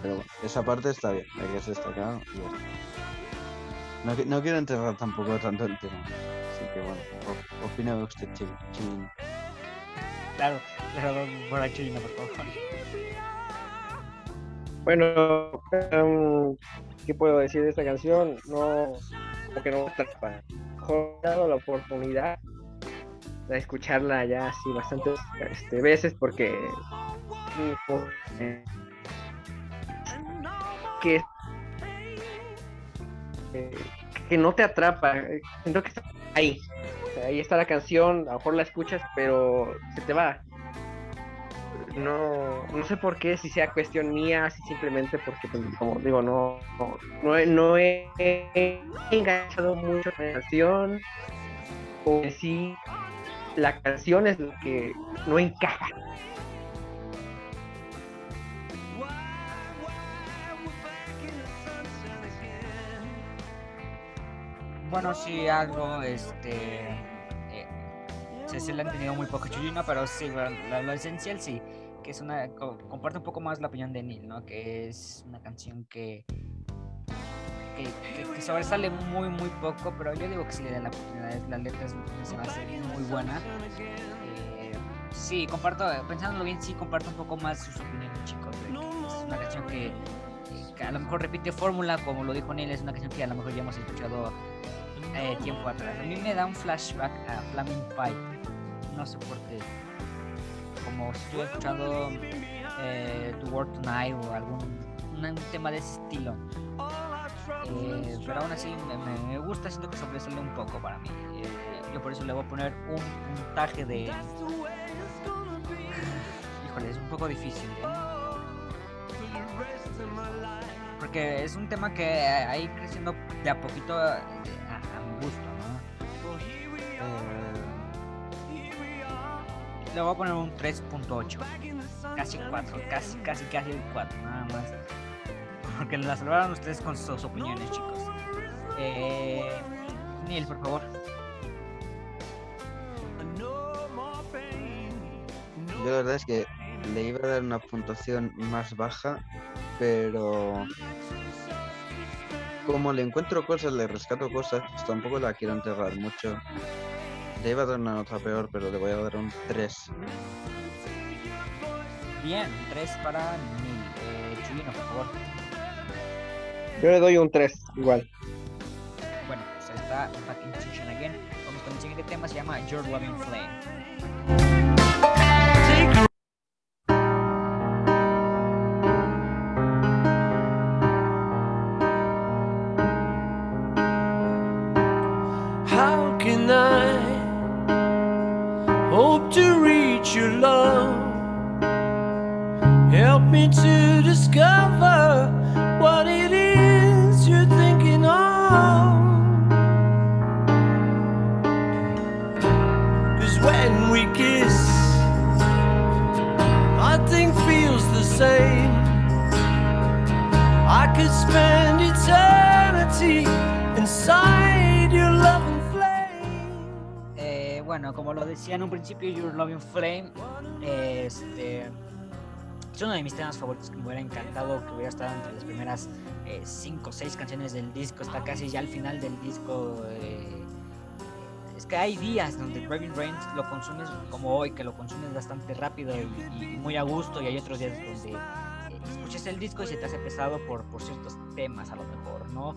B: pero bueno, esa parte está bien, hay que es destacado y ya está. No, no quiero enterrar tampoco tanto el tema, así que bueno, op- opina usted, Chi- Chivino.
A: Claro, claro, por la chulina, por favor.
C: Bueno, em, ¿qué puedo decir de esta canción? No, como que no me he dado la oportunidad de escucharla ya así bastantes este, veces porque por- eh, que eh, que no te atrapa, siento que está ahí, ahí está la canción, a lo mejor la escuchas, pero se te va. No, no sé por qué, si sea cuestión mía, si simplemente porque, pues, como digo, no, no, no he, no he enganchado mucho la canción, o sí, la canción es lo que no encaja.
A: Bueno, sí, algo, este... eh, sí, sí, le han tenido muy poco chulino, pero sí, lo, lo- esencial sí, que es una... co- comparte un poco más la opinión de Neil, ¿no? Que es una canción que... Que, que- que sobresale muy, muy poco, pero yo digo que sí le dan la oportunidad, la letra es, se me hace muy buena. Eh, sí, comparto, pensándolo bien, sí comparto un poco más sus opiniones, chicos. es una canción que, que a lo mejor repite fórmula, como lo dijo Neil, es una canción que a lo mejor ya hemos escuchado eh, tiempo atrás. A mí me da un flashback a Flaming Fight. No sé por qué. Como si estuviera escuchando eh, To Work Tonight o algún un tema de ese estilo. Eh, pero aún así me, me- gusta, siento que sobresale un poco para mí. Eh, yo por eso le voy a poner un puntaje de. Híjole, es un poco difícil. ¿eh? Porque es un tema que ha ido creciendo de a poquito eh. Eh, le voy a poner un 3.8. Casi 4, casi, casi, casi el 4, nada más. Porque la salvaron ustedes con sus opiniones, chicos. Eh, Neil, por favor.
B: Yo la verdad es que le iba a dar una puntuación más baja, pero como le encuentro cosas, le rescato cosas, pues tampoco la quiero enterrar mucho. Le iba a dar una nota peor, pero le voy a dar un 3.
A: Bien, 3 para Neil. Eh, Chuyino, por favor.
C: Yo le doy un 3, igual.
A: Bueno, pues ahí está Back in Again. Vamos con el siguiente tema, se llama Your Loving Flame.
D: To discover what it is you're thinking of. Cause when we kiss, nothing feels the same. I could spend eternity inside your loving flame.
A: Eh, bueno, como lo decía en un principio, Your Flame este, es uno de mis temas favoritos que me hubiera encantado que hubiera estado entre las primeras 5 o 6 canciones del disco. Está casi ya al final del disco. eh, es que hay días donde Driving Rain lo consumes como hoy, que lo consumes bastante rápido y, y muy a gusto, y hay otros días donde eh, escuchas el disco y se te hace pesado por, por ciertos temas, a lo mejor, ¿no?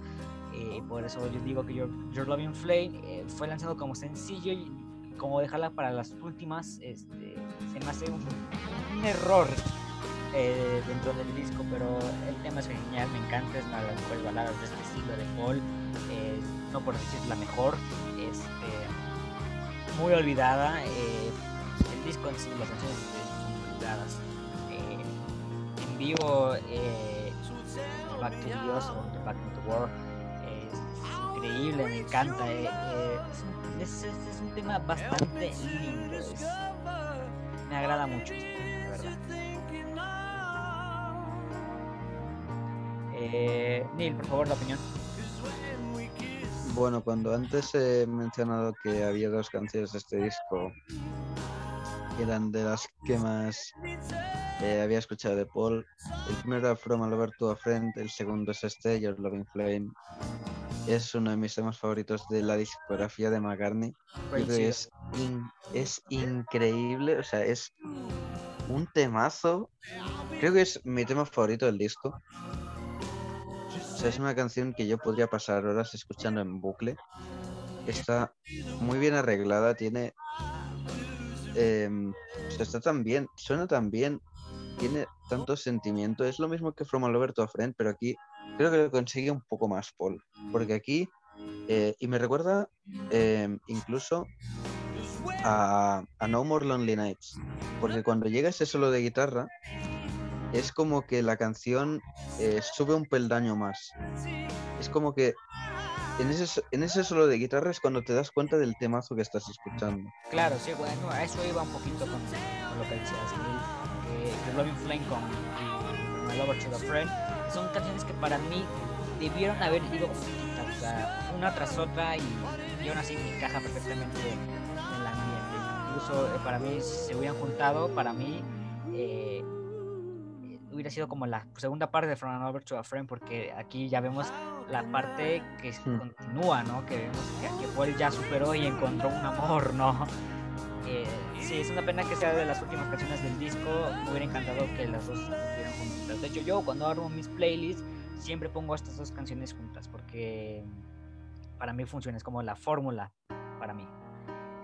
A: Eh, por eso yo digo que Your, Your Loving Flame eh, fue lanzado como sencillo y como dejarla para las últimas, este, se me hace un, un error eh, dentro del disco, pero el tema es genial, me encanta, es una de las mejores baladas de este estilo de Paul, eh, no por decir la mejor, este, muy olvidada, eh, el disco en las canciones son olvidadas. En vivo, Back to Dios o Back to eh, es increíble, me encanta. es, un, tema bastante lindo, me agrada mucho, Eh, Neil, por favor, la opinión.
B: Bueno, cuando antes he mencionado que había dos canciones de este disco que eran de las que más eh, había escuchado de Paul, el primero era From a Lover to a Friend, el segundo es este, Your Loving Flame. Es uno de mis temas favoritos de la discografía de McCartney. Yo creo que es, in- es increíble, o sea, es un temazo. Creo que es mi tema favorito del disco. Es una canción que yo podría pasar horas escuchando en bucle. Está muy bien arreglada, tiene. em, sea, está tan bien, suena tan bien, tiene tanto sentimiento. Es lo mismo que From a Lover to a Friend, pero aquí creo que lo consigue un poco más Paul. Porque aquí Eh, y me recuerda eh, incluso a No More Lonely Nights, porque cuando llega ese solo de guitarra, es como que la canción eh, sube un peldaño más. Es como que en ese, en ese solo de guitarra es cuando te das cuenta del temazo que estás escuchando.
A: Claro, sí, bueno, a eso iba un poquito con, con lo que decías, que, que Robin Flame con My Lover to the Friend, son canciones que para mí debieron haber ido o sea, una tras otra y, y aún así encaja perfectamente en el ambiente. Incluso eh, para mí, se hubieran juntado, para mí eh, eh, hubiera sido como la segunda parte de From an Over to a Friend, porque aquí ya vemos la parte que s-
B: Hmm.
A: continúa, ¿no? Que vemos que, que Paul ya superó y encontró un amor, ¿no? Eh, sí, es una pena que sea de las últimas canciones del disco. Me hubiera encantado que las dos estuvieran juntas. De hecho, yo cuando armo mis playlists siempre pongo estas dos canciones juntas porque para mí funciona, es como la fórmula para mí.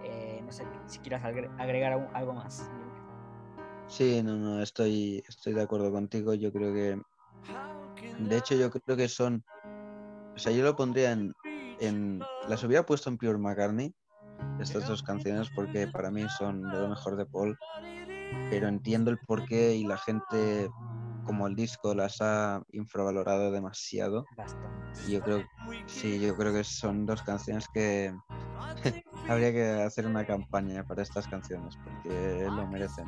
A: Eh, no sé si quieras agre- agregar algo más.
B: Sí, no, no, estoy, estoy de acuerdo contigo. Yo creo que, de hecho, yo creo que son, o sea, yo lo pondría en, en las hubiera puesto en Pure McCartney, estas dos canciones, porque para mí son de lo mejor de Paul, pero entiendo el porqué y la gente, como el disco, las ha infravalorado demasiado.
A: Bastante.
B: Y yo creo, sí, yo creo que son dos canciones que habría que hacer una campaña para estas canciones, porque lo merecen.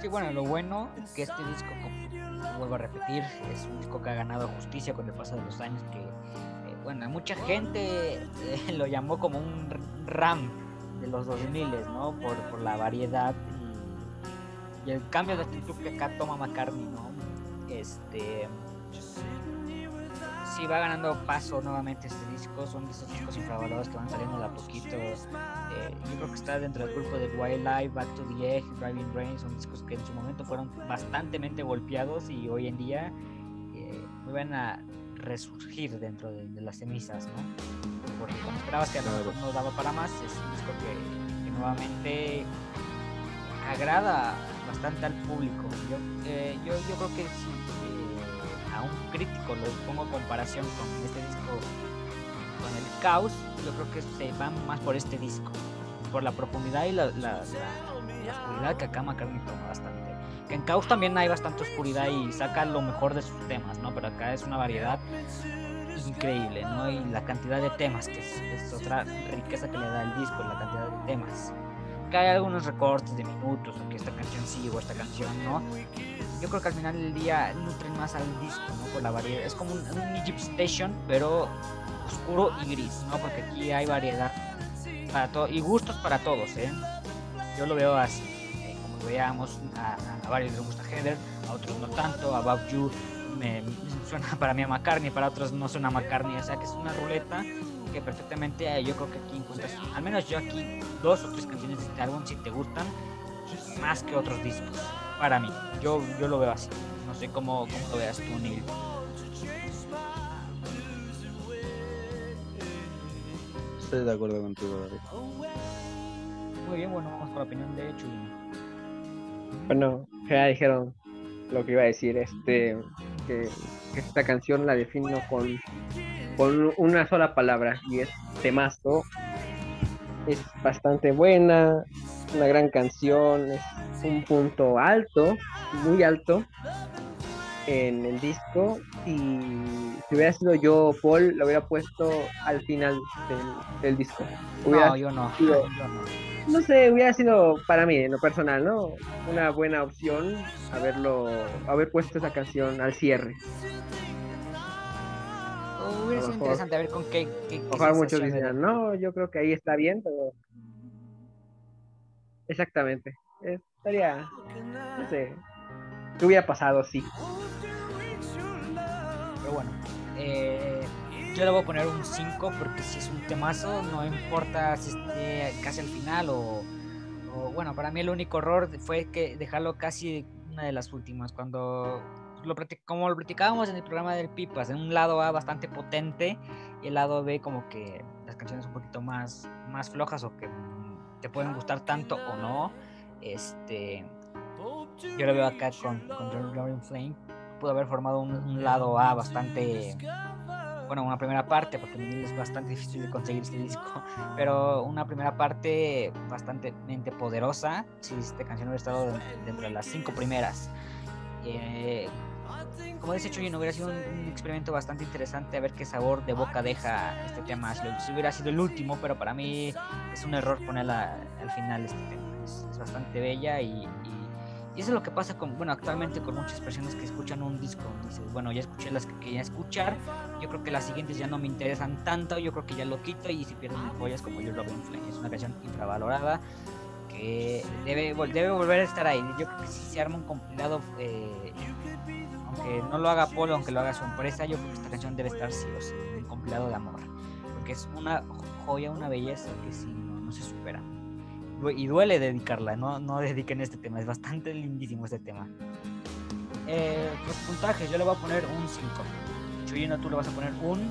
A: Sí, bueno, lo bueno que este disco, como vuelvo a repetir, es un disco que ha ganado justicia con el paso de los años, que, eh, bueno, mucha gente eh, lo llamó como un RAM de los 2000, ¿no? Por, por la variedad y, y el cambio de actitud que acá toma McCartney, ¿no? Este... Sí, va ganando paso nuevamente este disco, son de esos discos infravalorados que van saliendo de a poquito. Eh, yo creo que está dentro del grupo de Wildlife, Back to the Edge, Driving Rain, son discos que en su momento fueron bastantemente golpeados y hoy en día eh, vuelven a resurgir dentro de, de las cenizas, ¿no? Porque como esperabas que a lo
B: Claro.
A: mejor no daba para más, es un disco que, que nuevamente agrada bastante al público. Yo, eh, yo, yo creo que a un crítico lo pongo en comparación con este disco, con el caos, yo creo que se van más por este disco, por la profundidad y la, la, la- la oscuridad que acá McCartney toma bastante. Que en caos también hay bastante oscuridad y saca lo mejor de sus temas, ¿no? Pero acá es una variedad increíble, ¿no? Y la cantidad de temas, que es, es otra riqueza que le da el disco, la cantidad de temas. Hay algunos recortes de minutos, o que esta canción sí o esta canción no. Yo creo que al final del día nutren más al disco, ¿no? Por la variedad. Es como un, un Egypt Station, pero oscuro y gris, ¿no? Porque aquí hay variedad para todo y gustos para todos, ¿eh? Yo lo veo así. eh, como lo veamos, a, a varios les gusta Heather, a otros no tanto, About You me, me suena para mí a McCartney, para otros no suena a McCartney, o sea que es una ruleta que perfectamente eh, yo creo que aquí encuentras, al menos yo aquí, dos o tres canciones de este álbum si te gustan, más que otros discos, para mí, yo, yo lo veo así, no sé cómo, cómo lo veas tú, Neil.
B: Estoy de acuerdo contigo, David.
A: Muy bien, bueno, vamos por la opinión de Chuy.
C: Bueno, ya dijeron lo que iba a decir, este, que, que esta canción la defino con, con una sola palabra y es temazo. Es bastante buena, una gran canción, es un punto alto, muy alto en el disco y si hubiera sido yo Paul lo hubiera puesto al final del, del disco. Hubiera
A: No, yo no,
C: sido-
A: yo no.
C: no sé, hubiera sido para mí, en lo personal, ¿no? Una buena opción haberlo, haber puesto esa canción al cierre.
A: Hubiera
C: A
A: sido interesante a ver con qué. qué, qué
C: Ojalá muchos
A: da.
C: no, yo creo que ahí está bien, pero exactamente. Estaría, no sé, ¿qué hubiera pasado? Sí.
A: Pero bueno, eh, yo le voy a poner un 5 porque si es un temazo, no importa si esté casi al final o, o, bueno, para mí el único error fue que dejarlo casi una de las últimas, cuando lo como lo platicábamos en el programa del Pipas, en un lado A bastante potente y el lado B como que las canciones un poquito más, más flojas o que te pueden gustar tanto o no. Este, yo lo veo acá con, con Jordan Flame pudo haber formado un, un lado A bastante bueno, una primera parte, porque es bastante difícil de conseguir este disco, pero una primera parte bastante poderosa, si esta canción hubiera estado dentro de las cinco primeras. Eh, como dice no hubiera sido un, experimento bastante interesante a ver qué sabor de boca deja este tema. Si, hubiera sido el último, pero para mí es un error ponerla al final este tema. Es, bastante bella y, y, eso es lo que pasa con, bueno, actualmente con muchas personas que escuchan un disco. Dices, bueno, ya escuché las que quería escuchar, yo creo que las siguientes ya no me interesan tanto, yo creo que ya lo quito y si pierden joyas como Your Robin Flame. Es una canción infravalorada que debe, debe volver a estar ahí. Yo creo que si se arma un compilado eh, aunque no lo haga Polo, aunque lo haga su empresa, yo creo que esta canción debe estar sí o sí, un compilado de amor. Porque es una joya, una belleza que sí no, se supera. Y duele dedicarla, no, no dediquen este tema, es bastante lindísimo este tema. Eh, los puntajes, yo le voy a poner un 5. Chuyino, tú le vas a poner un.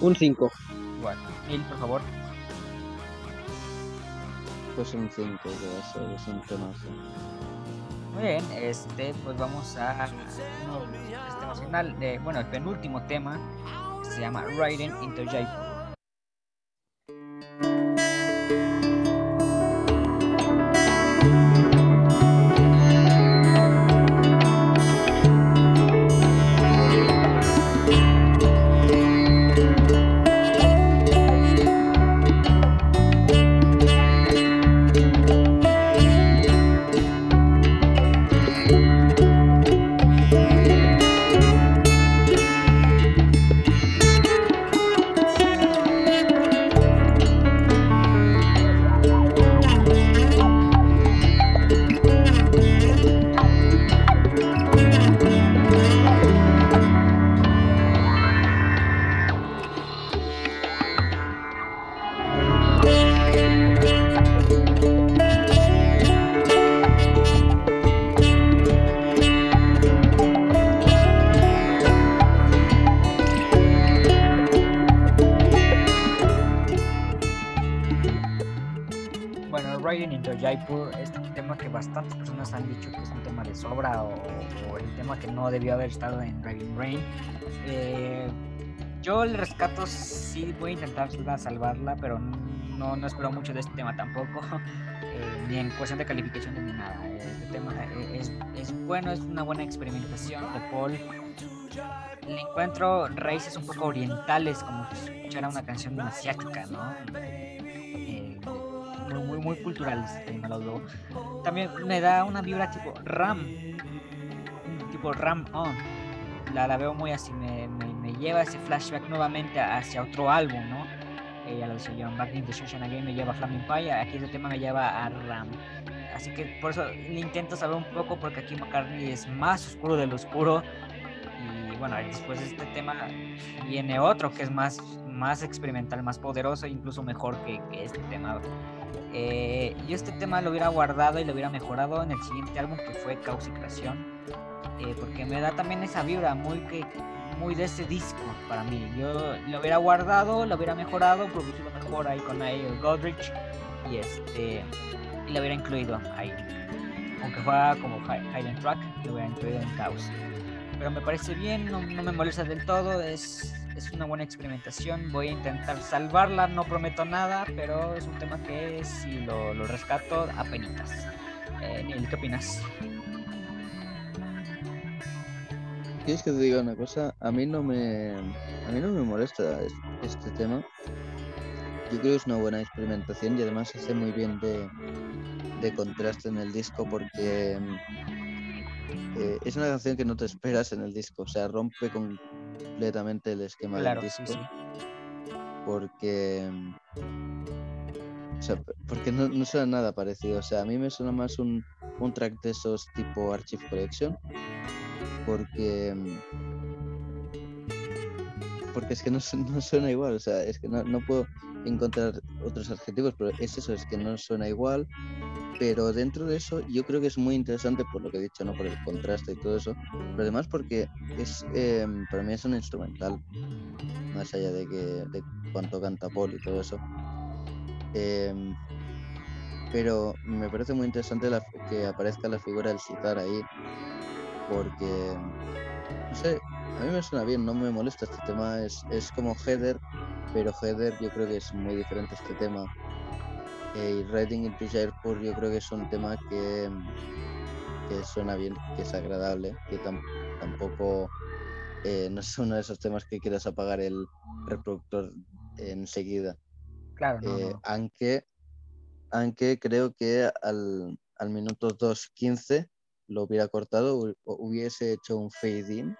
C: Un 5.
A: Bueno, Mil, por favor.
B: Pues un 5 que va a ser, es un tema
A: Muy bien, este, pues vamos a uno, este final de, bueno, el penúltimo tema, se llama Riding into Jaipur. Debió haber estado en Driving Rain. Eh, yo el rescato sí voy a intentar salvarla, pero no, no espero mucho de este tema tampoco, eh, ni en cuestión de calificación ni nada. Este tema es, es, bueno, es una buena experimentación de Paul. Le encuentro raíces un poco orientales, como si escuchara una canción asiática, ¿no? Eh, muy, muy, cultural este tema, También me da una vibra tipo Ram, Ram On. La, la veo muy así, me, me, lleva ese flashback nuevamente hacia otro álbum, ¿no? Ella lo decía John, Back in the Session Again me lleva a Flaming Pie, aquí ese tema me lleva a Ram. Así que por eso le intento saber un poco, porque aquí McCartney es más oscuro de lo oscuro. Y bueno, después de este tema viene otro que es más, más experimental, más poderoso, incluso mejor que, que este tema. Eh, yo este tema lo hubiera guardado y lo hubiera mejorado en el siguiente álbum que fue Caos y Creación eh, porque me da también esa vibra muy que muy de ese disco para mí. Yo lo hubiera guardado, lo hubiera mejorado, producido mejor ahí con Ayo Godrich y este y lo hubiera incluido ahí. Aunque fuera como Hidden Track, lo hubiera incluido en Chaos. Pero me parece bien, no, me molesta del todo, es, es, una buena experimentación. Voy a intentar salvarla, no prometo nada, pero es un tema que si lo, lo rescato a penitas. Eh, ¿qué opinas?
B: ¿Quieres que te diga una cosa? A mí no me, a mí no me molesta este tema. Yo creo que es una buena experimentación y además hace muy bien de, de contraste en el disco porque eh, es una canción que no te esperas en el disco. O sea, rompe completamente el esquema del disco. Porque, o sea, porque no, no, suena nada parecido. O sea, a mí me suena más un, un track de esos tipo Archive Collection porque porque es que no, no, suena igual, o sea, es que no, no, puedo encontrar otros adjetivos, pero es eso, es que no suena igual, pero dentro de eso yo creo que es muy interesante por lo que he dicho, ¿no? Por el contraste y todo eso, pero además porque es, eh, para mí es un instrumental, más allá de que de cuánto canta Paul y todo eso. Em, pero me parece muy interesante que aparezca la figura del citar ahí, porque, no sé, a mí me suena bien, no me molesta este tema, es, es como Heather, pero Heather yo creo que es muy diferente a este tema. Eh, y Reading into Airport yo creo que es un tema que, que suena bien, que es agradable, que tam- tampoco eh, no es uno de esos temas que quieras apagar el reproductor enseguida.
A: Claro, no,
B: Eh,
A: no.
B: aunque, aunque creo que al, al minuto 2.15 lo hubiera cortado, hu- hubiese hecho un fade in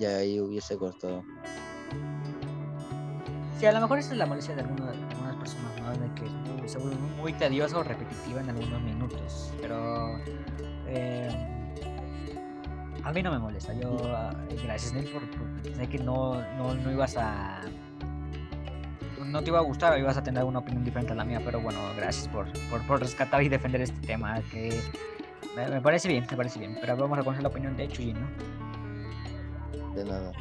B: y ahí hubiese cortado.
A: Sí, a lo mejor esa es la molestia de, alguno- de algunas personas, ¿no? De que se vuelve muy tedioso o repetitiva en algunos minutos. Pero eh, a mí no me molesta. Yo, ah, gracias Neil, por, por- sé que no, no, no ibas a. No te iba a gustar o ibas a tener una opinión diferente a la mía, pero bueno, gracias por, por, por rescatar y defender este tema que me, me parece bien, me parece bien. Pero vamos a conocer la opinión de Chuyin, ¿no?
B: De nada.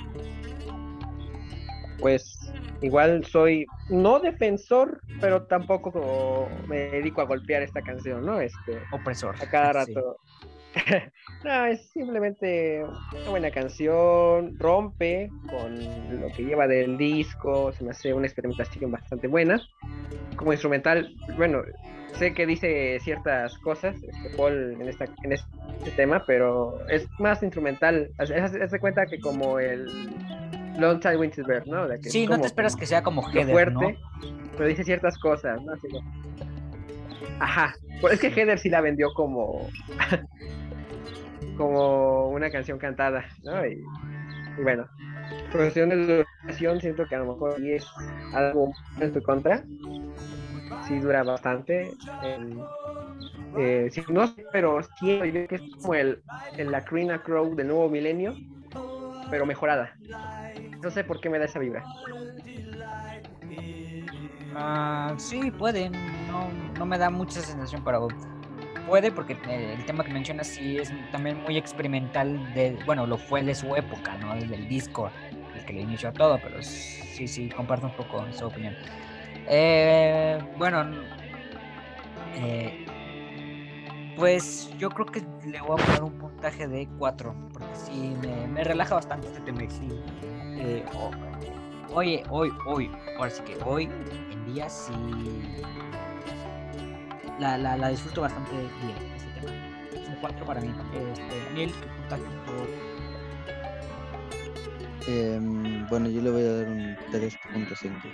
C: Pues igual soy no defensor, pero tampoco me dedico a golpear esta canción, ¿no? Este,
A: Opresor.
C: a cada
A: Sí.
C: no, es simplemente una buena canción, rompe con lo que lleva del disco, se me hace una experimentación bastante buena. Como instrumental, bueno, sé que dice ciertas cosas, este, Paul, en, esta, en este tema, pero es más instrumental. Haz, haz- haz de cuenta que como el Long Time Winter Bird, ¿no? Que
A: Sí, no te esperas que sea como
C: lo
A: Heather,
C: fuerte,
A: ¿no?
C: pero dice ciertas cosas, ¿no? Así Ajá. Pues es que Heather sí la vendió como como una canción cantada, ¿no? Y, y bueno, cuestión de duración siento que a lo mejor es algo en su contra. Sí dura bastante. el- eh, sí, no sé, pero siento yo que es como el, el la Crina Crow del nuevo milenio, pero mejorada. No sé por qué me da esa vibra.
A: Ah, sí, puede. No, no me da mucha sensación, pero puede porque el tema que mencionas sí es también muy experimental. De, bueno, lo fue de su época, ¿no? Desde el disco, el que le inició todo, pero sí, sí, comparto un poco esa opinión. Eh, bueno, eh, pues yo creo que le voy a poner un puntaje de 4, porque sí, me, relaja bastante este tema. Sí, eh, Oye, hoy, hoy, ahora sí que hoy en día sí la, la, la disfruto bastante bien este tema. Es un 4 para mí. Este, Neil, ¿qué puntaje por-
B: Em, bueno, yo le voy a dar un 3.5.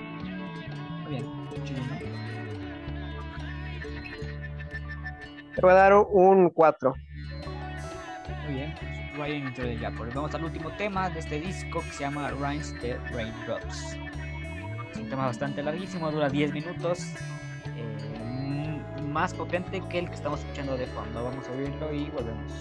A: Muy bien, chido, ¿no?
C: Te voy a dar un 4.
A: Muy bien, pues Ryan into the Jackal. Vamos al último tema de este disco que se llama Rhymes the Raindrops. Es un tema bastante larguísimo, dura 10 minutos. Más potente que el que estamos escuchando de fondo. Vamos a oírlo y volvemos.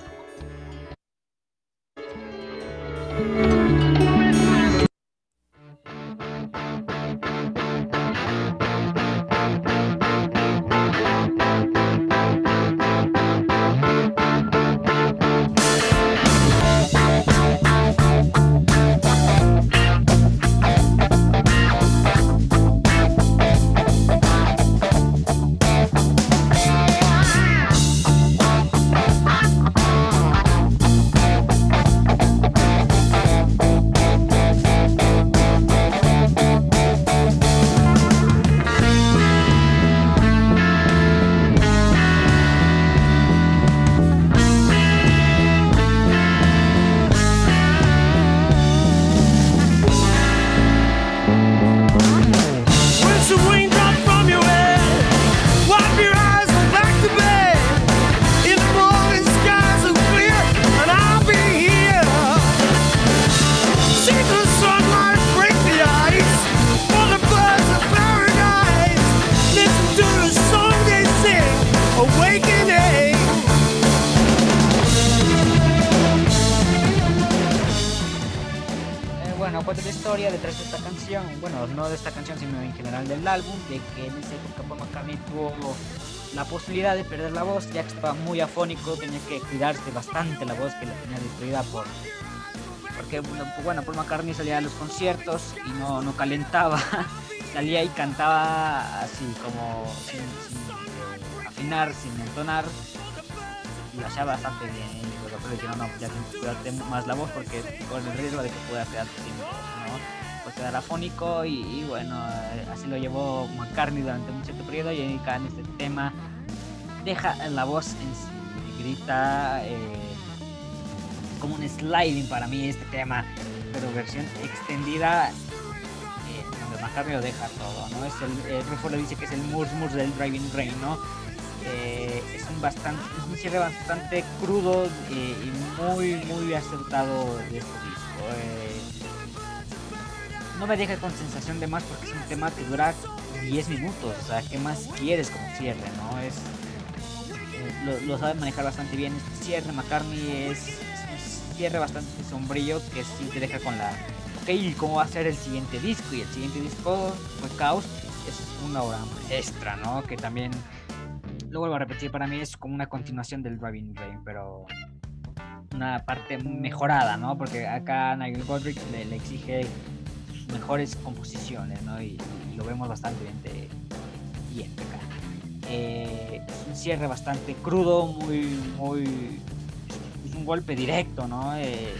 A: Afónico, tenía que cuidarse bastante la voz que la tenía destruida por... Porque, bueno, bueno, Paul McCartney salía a los conciertos y no, no calentaba, salía y cantaba así como sin, afinar, sin entonar. lo hacía bastante bien. Y los doctores dijeron, no, pues ya tienes que cuidarte más la voz porque con el riesgo de que pueda quedar sin voz, ¿no? Pues era afónico y, y bueno, así lo llevó McCartney durante un cierto periodo y en este tema deja la voz en sí, eh, como un sliding para mí este tema, pero versión extendida eh, donde lo deja todo, ¿no? Es el, el Rufo le dice que es el Murs del Driving Rain, ¿no? Eh, es un bastante, es un cierre bastante crudo eh, y muy muy acertado de este disco. Eh, no me deja con sensación de más porque es un tema que dura 10 minutos, o sea, ¿qué más quieres como cierre, no? Es eh, lo, lo sabe manejar bastante bien. Este cierre McCartney es, cierre bastante sombrío que sí te deja con la ok, ¿y cómo va a ser el siguiente disco? Y el siguiente disco fue Chaos, es una obra extra, ¿no? Que también lo vuelvo a repetir, para mí es como una continuación del Driving Rain, pero una parte mejorada, ¿no? Porque acá Nigel Godrich le, exige mejores composiciones, ¿no? Y, y lo vemos bastante bien, de, bien de acá. Eh, un cierre bastante crudo, muy, muy... Es un golpe directo, ¿no? Eh,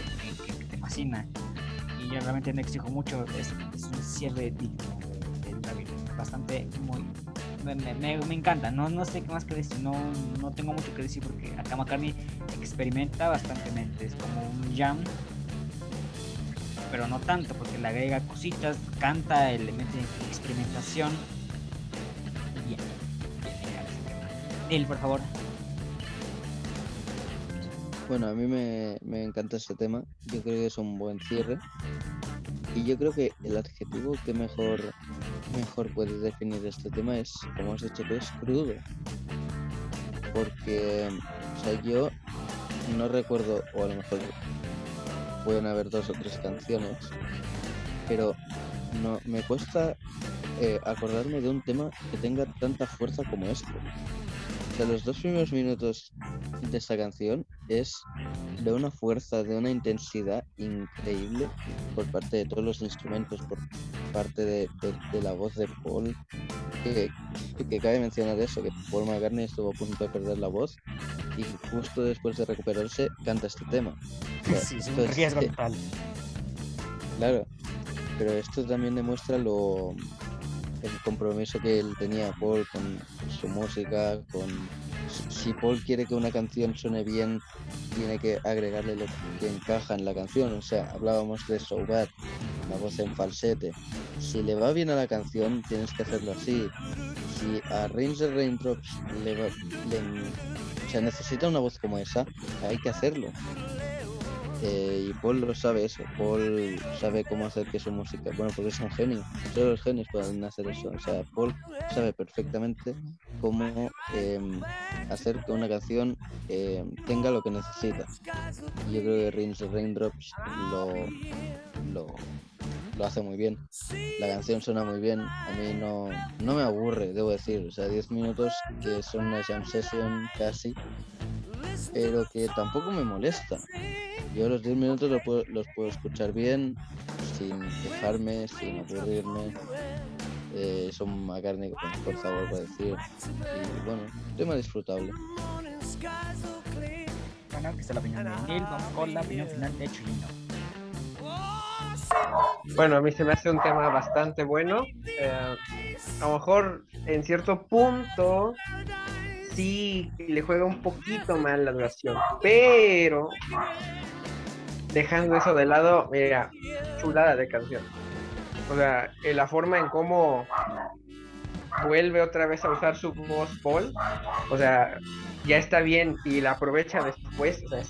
A: que, te fascina. Y yo realmente no exijo mucho, es, es un cierre digno de- Rain, bastante, muy, me, me, encanta, no, no sé qué más que decir, no, no tengo mucho que decir porque acá McCartney experimenta bastantemente, es como un jam, pero no tanto porque le agrega cositas, canta, elementos de experimentación. Genial ese por favor.
B: Bueno, a mí me, encanta este tema. Yo creo que es un buen cierre. Y yo creo que el adjetivo que mejor, mejor puede definir este tema es, como has dicho tú, es crudo. Porque, o sea, yo no recuerdo, o a lo mejor pueden haber dos o tres canciones, pero no me cuesta eh, acordarme de un tema que tenga tanta fuerza como este. Sea, los dos primeros minutos de esta canción es de una fuerza, de una intensidad increíble por parte de todos los instrumentos, por parte de, de- de la voz de Paul, que, que cabe mencionar eso, que Paul McCartney estuvo a punto de perder la voz y justo después de recuperarse canta este tema. O sea,
A: Sí, es un
B: entonces,
A: riesgo total.
B: Claro, pero esto también demuestra lo el compromiso que él tenía Paul con su música, con si Paul quiere que una canción suene bien, tiene que agregarle lo que encaja en la canción. O sea, hablábamos de So la voz en falsete. Si le va bien a la canción, tienes que hacerlo así. Si a Rains the Raindrops le va, le- o sea, necesita una voz como esa, hay que hacerlo. Eh, y Paul lo sabe eso, Paul sabe cómo hacer que su música, bueno, porque es un genio, solo los genios pueden hacer eso, o sea, Paul sabe perfectamente cómo em, hacer que una canción em, tenga lo que necesita. Yo creo que Rains the Raindrops lo, lo, lo hace muy bien. La canción suena muy bien, a mí no, no me aburre, debo decir, o sea, 10 minutos que son una jam session casi, pero que tampoco me molesta. Yo los 10 minutos los puedo, los puedo escuchar bien, sin quejarme, sin aburrirme. Eh, son McCartney con fuerza, vuelvo a decir. Y bueno, tema disfrutable.
A: Bueno, que está la opinión de Neil, vamos con la opinión final de Chulino.
C: Bueno, a mí se me hace un tema bastante bueno. Eh, a lo mejor en cierto punto sí le juega un poquito mal la duración, pero dejando eso de lado, mira, chulada de canción. O sea, la forma en cómo vuelve otra vez a usar su voz Paul, o sea, ya está bien y la aprovecha después, o sea,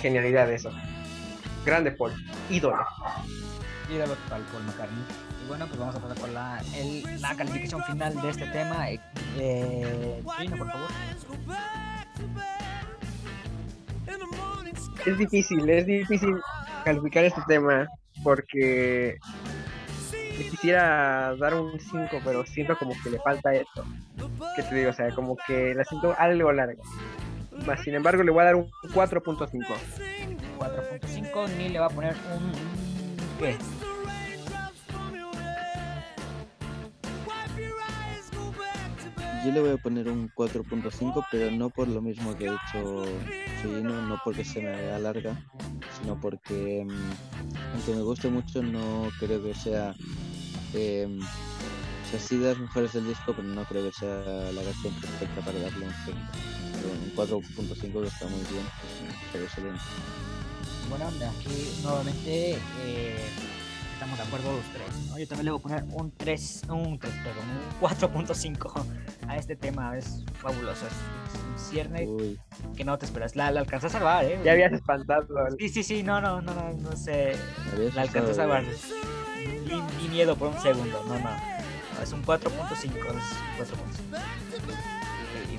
C: genialidad eso. Grande Paul, ídolo.
A: ídolo total Paul McCartney. Y bueno, pues vamos a pasar con la, el- la calificación final de este tema. Eh, eh, por favor.
C: Es difícil, es difícil calificar este tema porque le quisiera dar un 5, pero siento como que le falta esto. ¿Qué te digo? O sea, como que la siento algo larga. Más, sin embargo, le voy a dar un 4.5.
A: 4.5, Neil le va a poner un... ¿Qué?
B: yo le voy a poner un 4.5, pero no por lo mismo que he dicho Chino, no porque se me alarga, sino porque mm, aunque me guste mucho, no creo que sea. Eh, o sea, sí de las mejores del disco, pero no creo que sea la canción perfecta para darle un 5. Un 4.5 que está muy bien, pero excelente.
A: Bueno, aquí nuevamente eh, estamos de acuerdo los tres. ¿no? Yo también le voy a poner un 3, un 3, perdón, un 4.5 a este tema. Es fabuloso, es, es un cierne
B: Uy,
A: que no te esperas. La, la alcanzas a salvar, ¿eh?
C: Ya habías espantado. al-
A: Sí, sí, sí, no, no, no, no, no sé. La alcanzas a salvar. Ni, ni miedo por un segundo, no, no. No, es un 4.5, es un 4.5.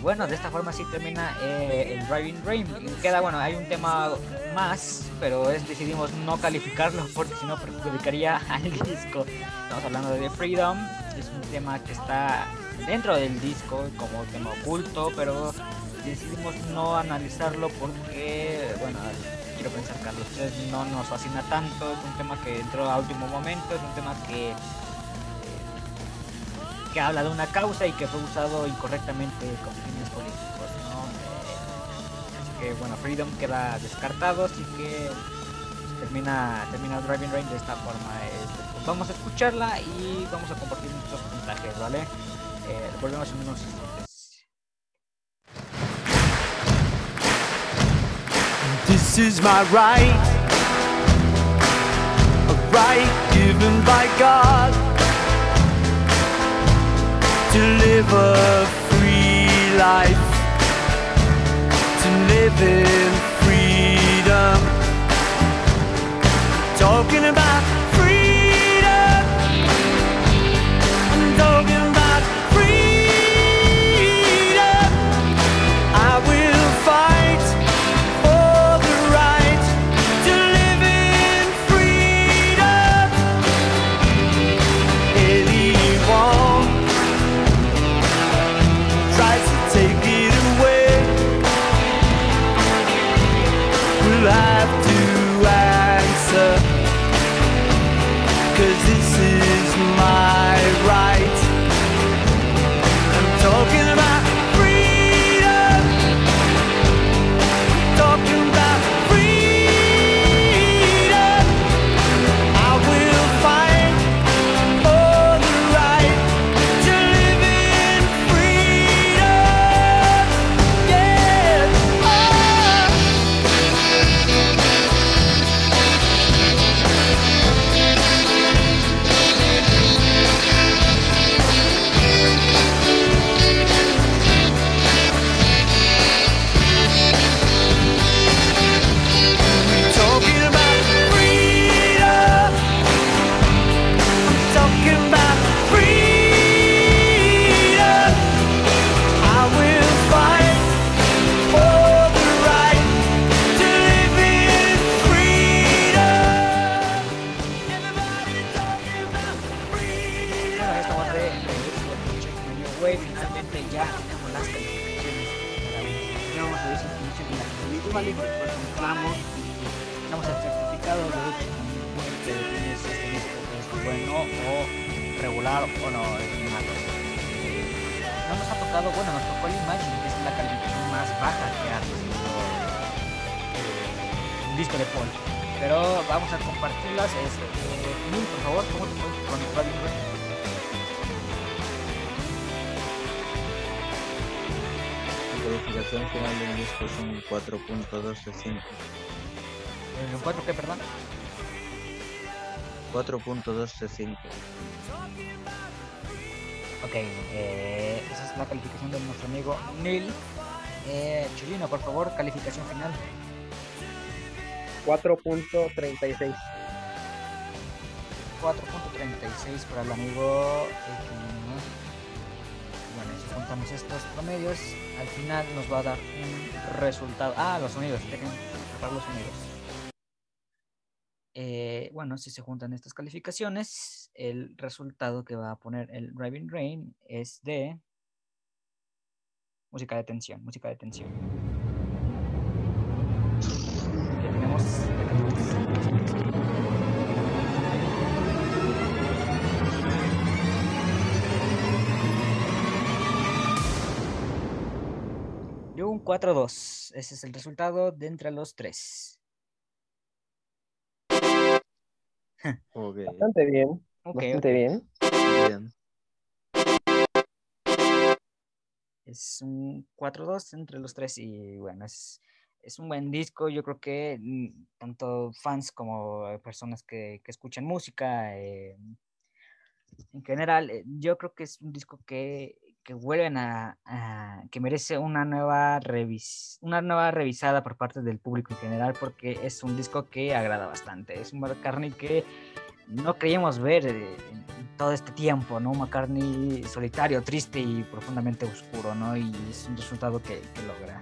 A: Bueno, de esta forma sí termina eh, el Driving Rain. Queda, bueno, hay un tema más, pero decidimos no calificarlo porque si no perjudicaría al disco. Estamos hablando de Freedom, es un tema que está dentro del disco como tema oculto, pero decidimos no analizarlo porque, bueno, quiero pensar que a los tres no nos fascina tanto, es un tema que entró a último momento, es un tema que que habla de una causa y que fue usado incorrectamente fines políticos, ¿no? Así que bueno, Freedom queda descartado, así que termina termina Driving Rain de esta forma. Este, pues vamos a escucharla y vamos a compartir nuestros puntajes, ¿vale? Eh, volvemos en unos instantes.
D: This is my right, right given by God to life, to live in freedom. Talking about
A: Pero vamos a compartirlas. Es, eh, Mil, por favor, ¿cómo te fue con el Driving Rain?
B: La calificación final del disco es un 4.2 de 5.
A: ¿El 4 qué, perdón?
B: 4.2 de 5.
A: Ok, eh, esa es la calificación de nuestro amigo Neil. Eh, Chulino, por favor, calificación final.
C: 4.36.
A: 4.36 para el amigo. Bueno, si juntamos estos promedios, al final nos va a dar un resultado. Ah, los sonidos, dejen cerrar los sonidos. Eh, bueno, si se juntan estas calificaciones, el resultado que va a poner el Driving Rain es de música de tensión, música de tensión. Ya tenemos 4-2. Ese es el resultado de entre los tres.
C: Bastante bien. Bastante bien.
B: bien.
A: Es un 4-2 entre los tres y bueno, es, es un buen disco. Yo creo que mm, tanto fans como eh, personas que, que escuchan música, eh, en general, eh, yo creo que es un disco que, que vuelven a, a- que merece una nueva revis, una nueva revisada por parte del público en general, porque es un disco que agrada bastante. Es un McCartney que no creíamos ver en todo este tiempo, ¿no? McCartney solitario, triste y profundamente oscuro, ¿no? Y es un resultado que, que logra.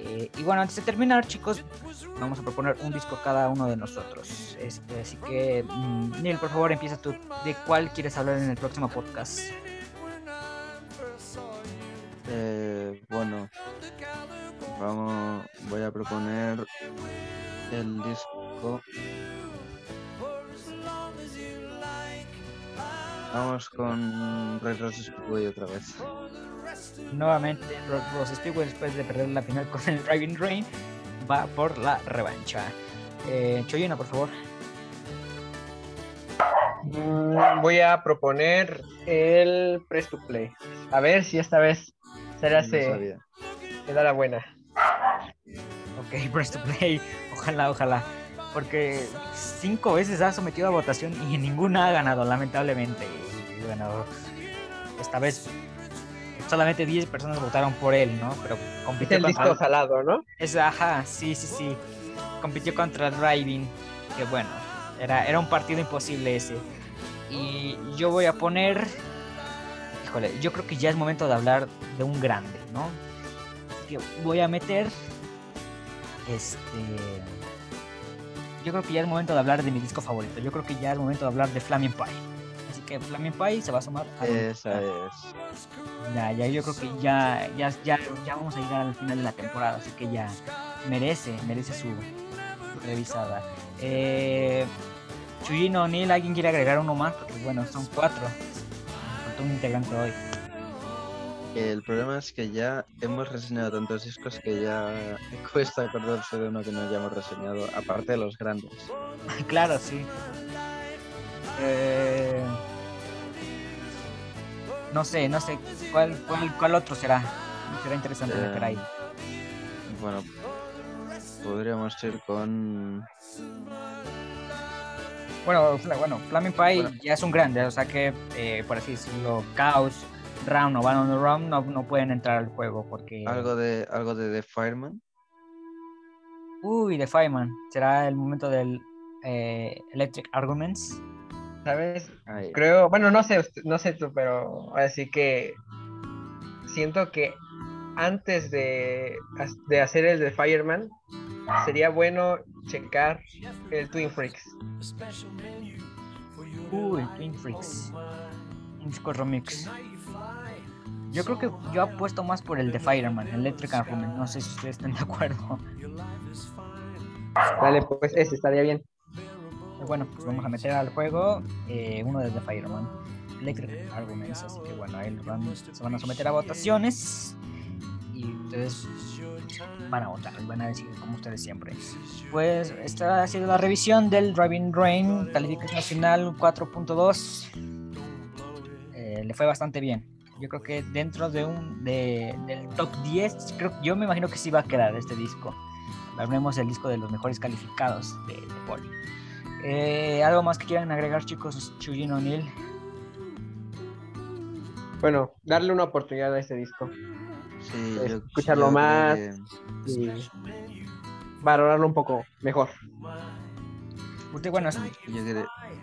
A: Eh, y bueno, antes de terminar, chicos, vamos a proponer un disco cada uno de nosotros. Este, así que, mm, Neil, por favor, empieza tú. ¿De cuál quieres hablar en el próximo podcast?
B: Eh, bueno, vamos, voy a proponer el disco. Vamos con Red Roses Speedway otra vez.
A: Nuevamente, Ro- Ross Stewart, después de perder la final con el Driving Rain, va por la revancha. Eh, Choyena, por favor.
C: Mm, Voy a proponer el Press to Play. A ver si esta vez se
B: No
C: hace,
B: sabía.
C: se da la buena.
A: Ok, Press to Play. Ojalá, ojalá. Porque cinco veces ha sometido a votación y ninguna ha ganado, lamentablemente. Y bueno, esta vez solamente 10 personas votaron por él, ¿no? Pero
C: Es
A: compitió
C: el
A: contra...
C: disco salado, ¿no?
A: Es, ajá, sí, sí, sí. Compitió contra Driving, que bueno, era, era un partido imposible ese. Y yo voy a poner... Híjole, yo creo que ya es momento de hablar de un grande, ¿no? Que voy a meter... Este... Yo creo que ya es momento de hablar de mi disco favorito. Yo creo que ya es momento de hablar de Flaming Pie. Así que Flaming Pie se va a sumar a...
B: Esa es.
A: Ya, ya, yo creo que ya, ya, ya, ya vamos a llegar al final de la temporada, así que ya merece, merece su, revisada. Eh, Chuyino, Neil, ¿alguien quiere agregar uno más? Porque bueno, son cuatro. Faltó un integrante hoy.
B: El problema es que ya hemos reseñado tantos discos que ya cuesta acordarse de uno que no hayamos reseñado, aparte de los grandes.
A: claro, sí. Eh, no sé, no sé. ¿Cuál, cuál, cuál otro será? Será interesante
B: Eh,
A: meter ahí.
B: Bueno, podríamos ir con.
A: Bueno, bueno, Flaming Pie
B: Bueno.
A: ya es un grande, o sea que, eh, por así decirlo, Chaos, Round o Van on the Round no, no pueden entrar al juego porque...
B: Algo de algo de The Fireman.
A: Uy, de Fireman. Será el momento del eh, Electric Arguments.
C: ¿Sabes? Creo, bueno, no sé, usted- no sé tú, pero así que siento que antes de, de hacer el de Fireman, sería bueno checar el Twin Freaks.
A: Uy, Twin Freaks. Un disco remix. Yo creo que yo apuesto más por el de Fireman, Electric Argument. No sé si ustedes están de acuerdo.
C: Dale, pues ese estaría bien.
A: Bueno, pues vamos a meter al juego eh, uno de The Fireman, Electric Arguments, así que bueno, ahí van- se van a someter a votaciones y ustedes van a votar, van a decir como ustedes siempre. Pues esta ha sido la revisión del Driving Rain, calificación final 4.2. Eh, le fue bastante bien. Yo creo que dentro de un de, del top 10, creo, yo me imagino que sí va a quedar este disco. Hablemos del disco de los mejores calificados de, de Poli. Eh, ¿Algo más que quieran agregar, chicos? Chuyino O'Neill.
C: Bueno, darle una oportunidad a este disco
B: Sí,
C: Escucharlo
B: yo
C: más. y valorarlo un poco mejor.
A: Usted, bueno,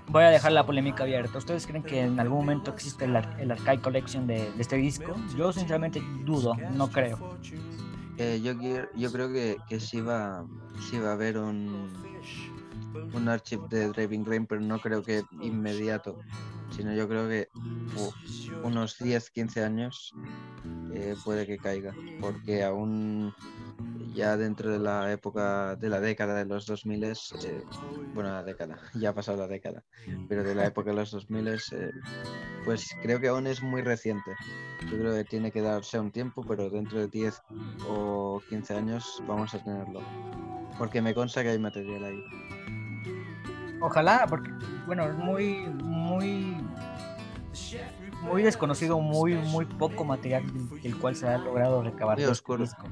A: voy a dejar la polémica abierta. ¿Ustedes creen que en algún momento existe el, ar- el Archive Collection de, de este disco? Yo sinceramente dudo, no creo.
B: eh, yo, yo creo que, que sí, va, sí va a haber un, un archive de Driving Rain, pero no creo que inmediato, sino yo creo que unos 10, 15 años eh, puede que caiga, porque aún ya dentro de la época de la década de los 2000, eh, bueno, la década, ya ha pasado la década, pero de la época de los 2000, eh, pues creo que aún es muy reciente. Yo creo que tiene que darse un tiempo, pero dentro de 10 o 15 años vamos a tenerlo. Porque me consta que hay material ahí.
A: Ojalá, porque, bueno, muy, muy, muy desconocido, muy, muy poco material del cual se ha logrado recabar.
B: Muy
A: este
B: oscuro.
A: disco.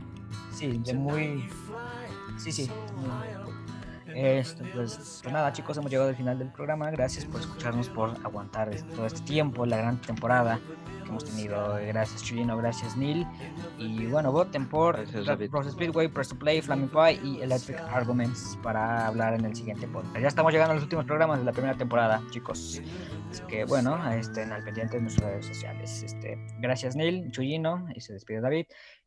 A: Sí, de muy, sí, sí. Esto, pues, pues nada, chicos, hemos llegado al final del programa. Gracias por escucharnos, por aguantar es- todo este tiempo, la gran temporada que hemos tenido. Gracias, Chuyino, gracias, Neil. Y bueno, voten por. Process Speedway, Press to Play, Flaming Pie y Electric Arguments para hablar en el siguiente podcast. Ya estamos llegando a los últimos programas de la primera temporada, chicos. Así que bueno, estén al pendiente de nuestras redes sociales. Este, gracias, Neil, Chuyino, y se despide David.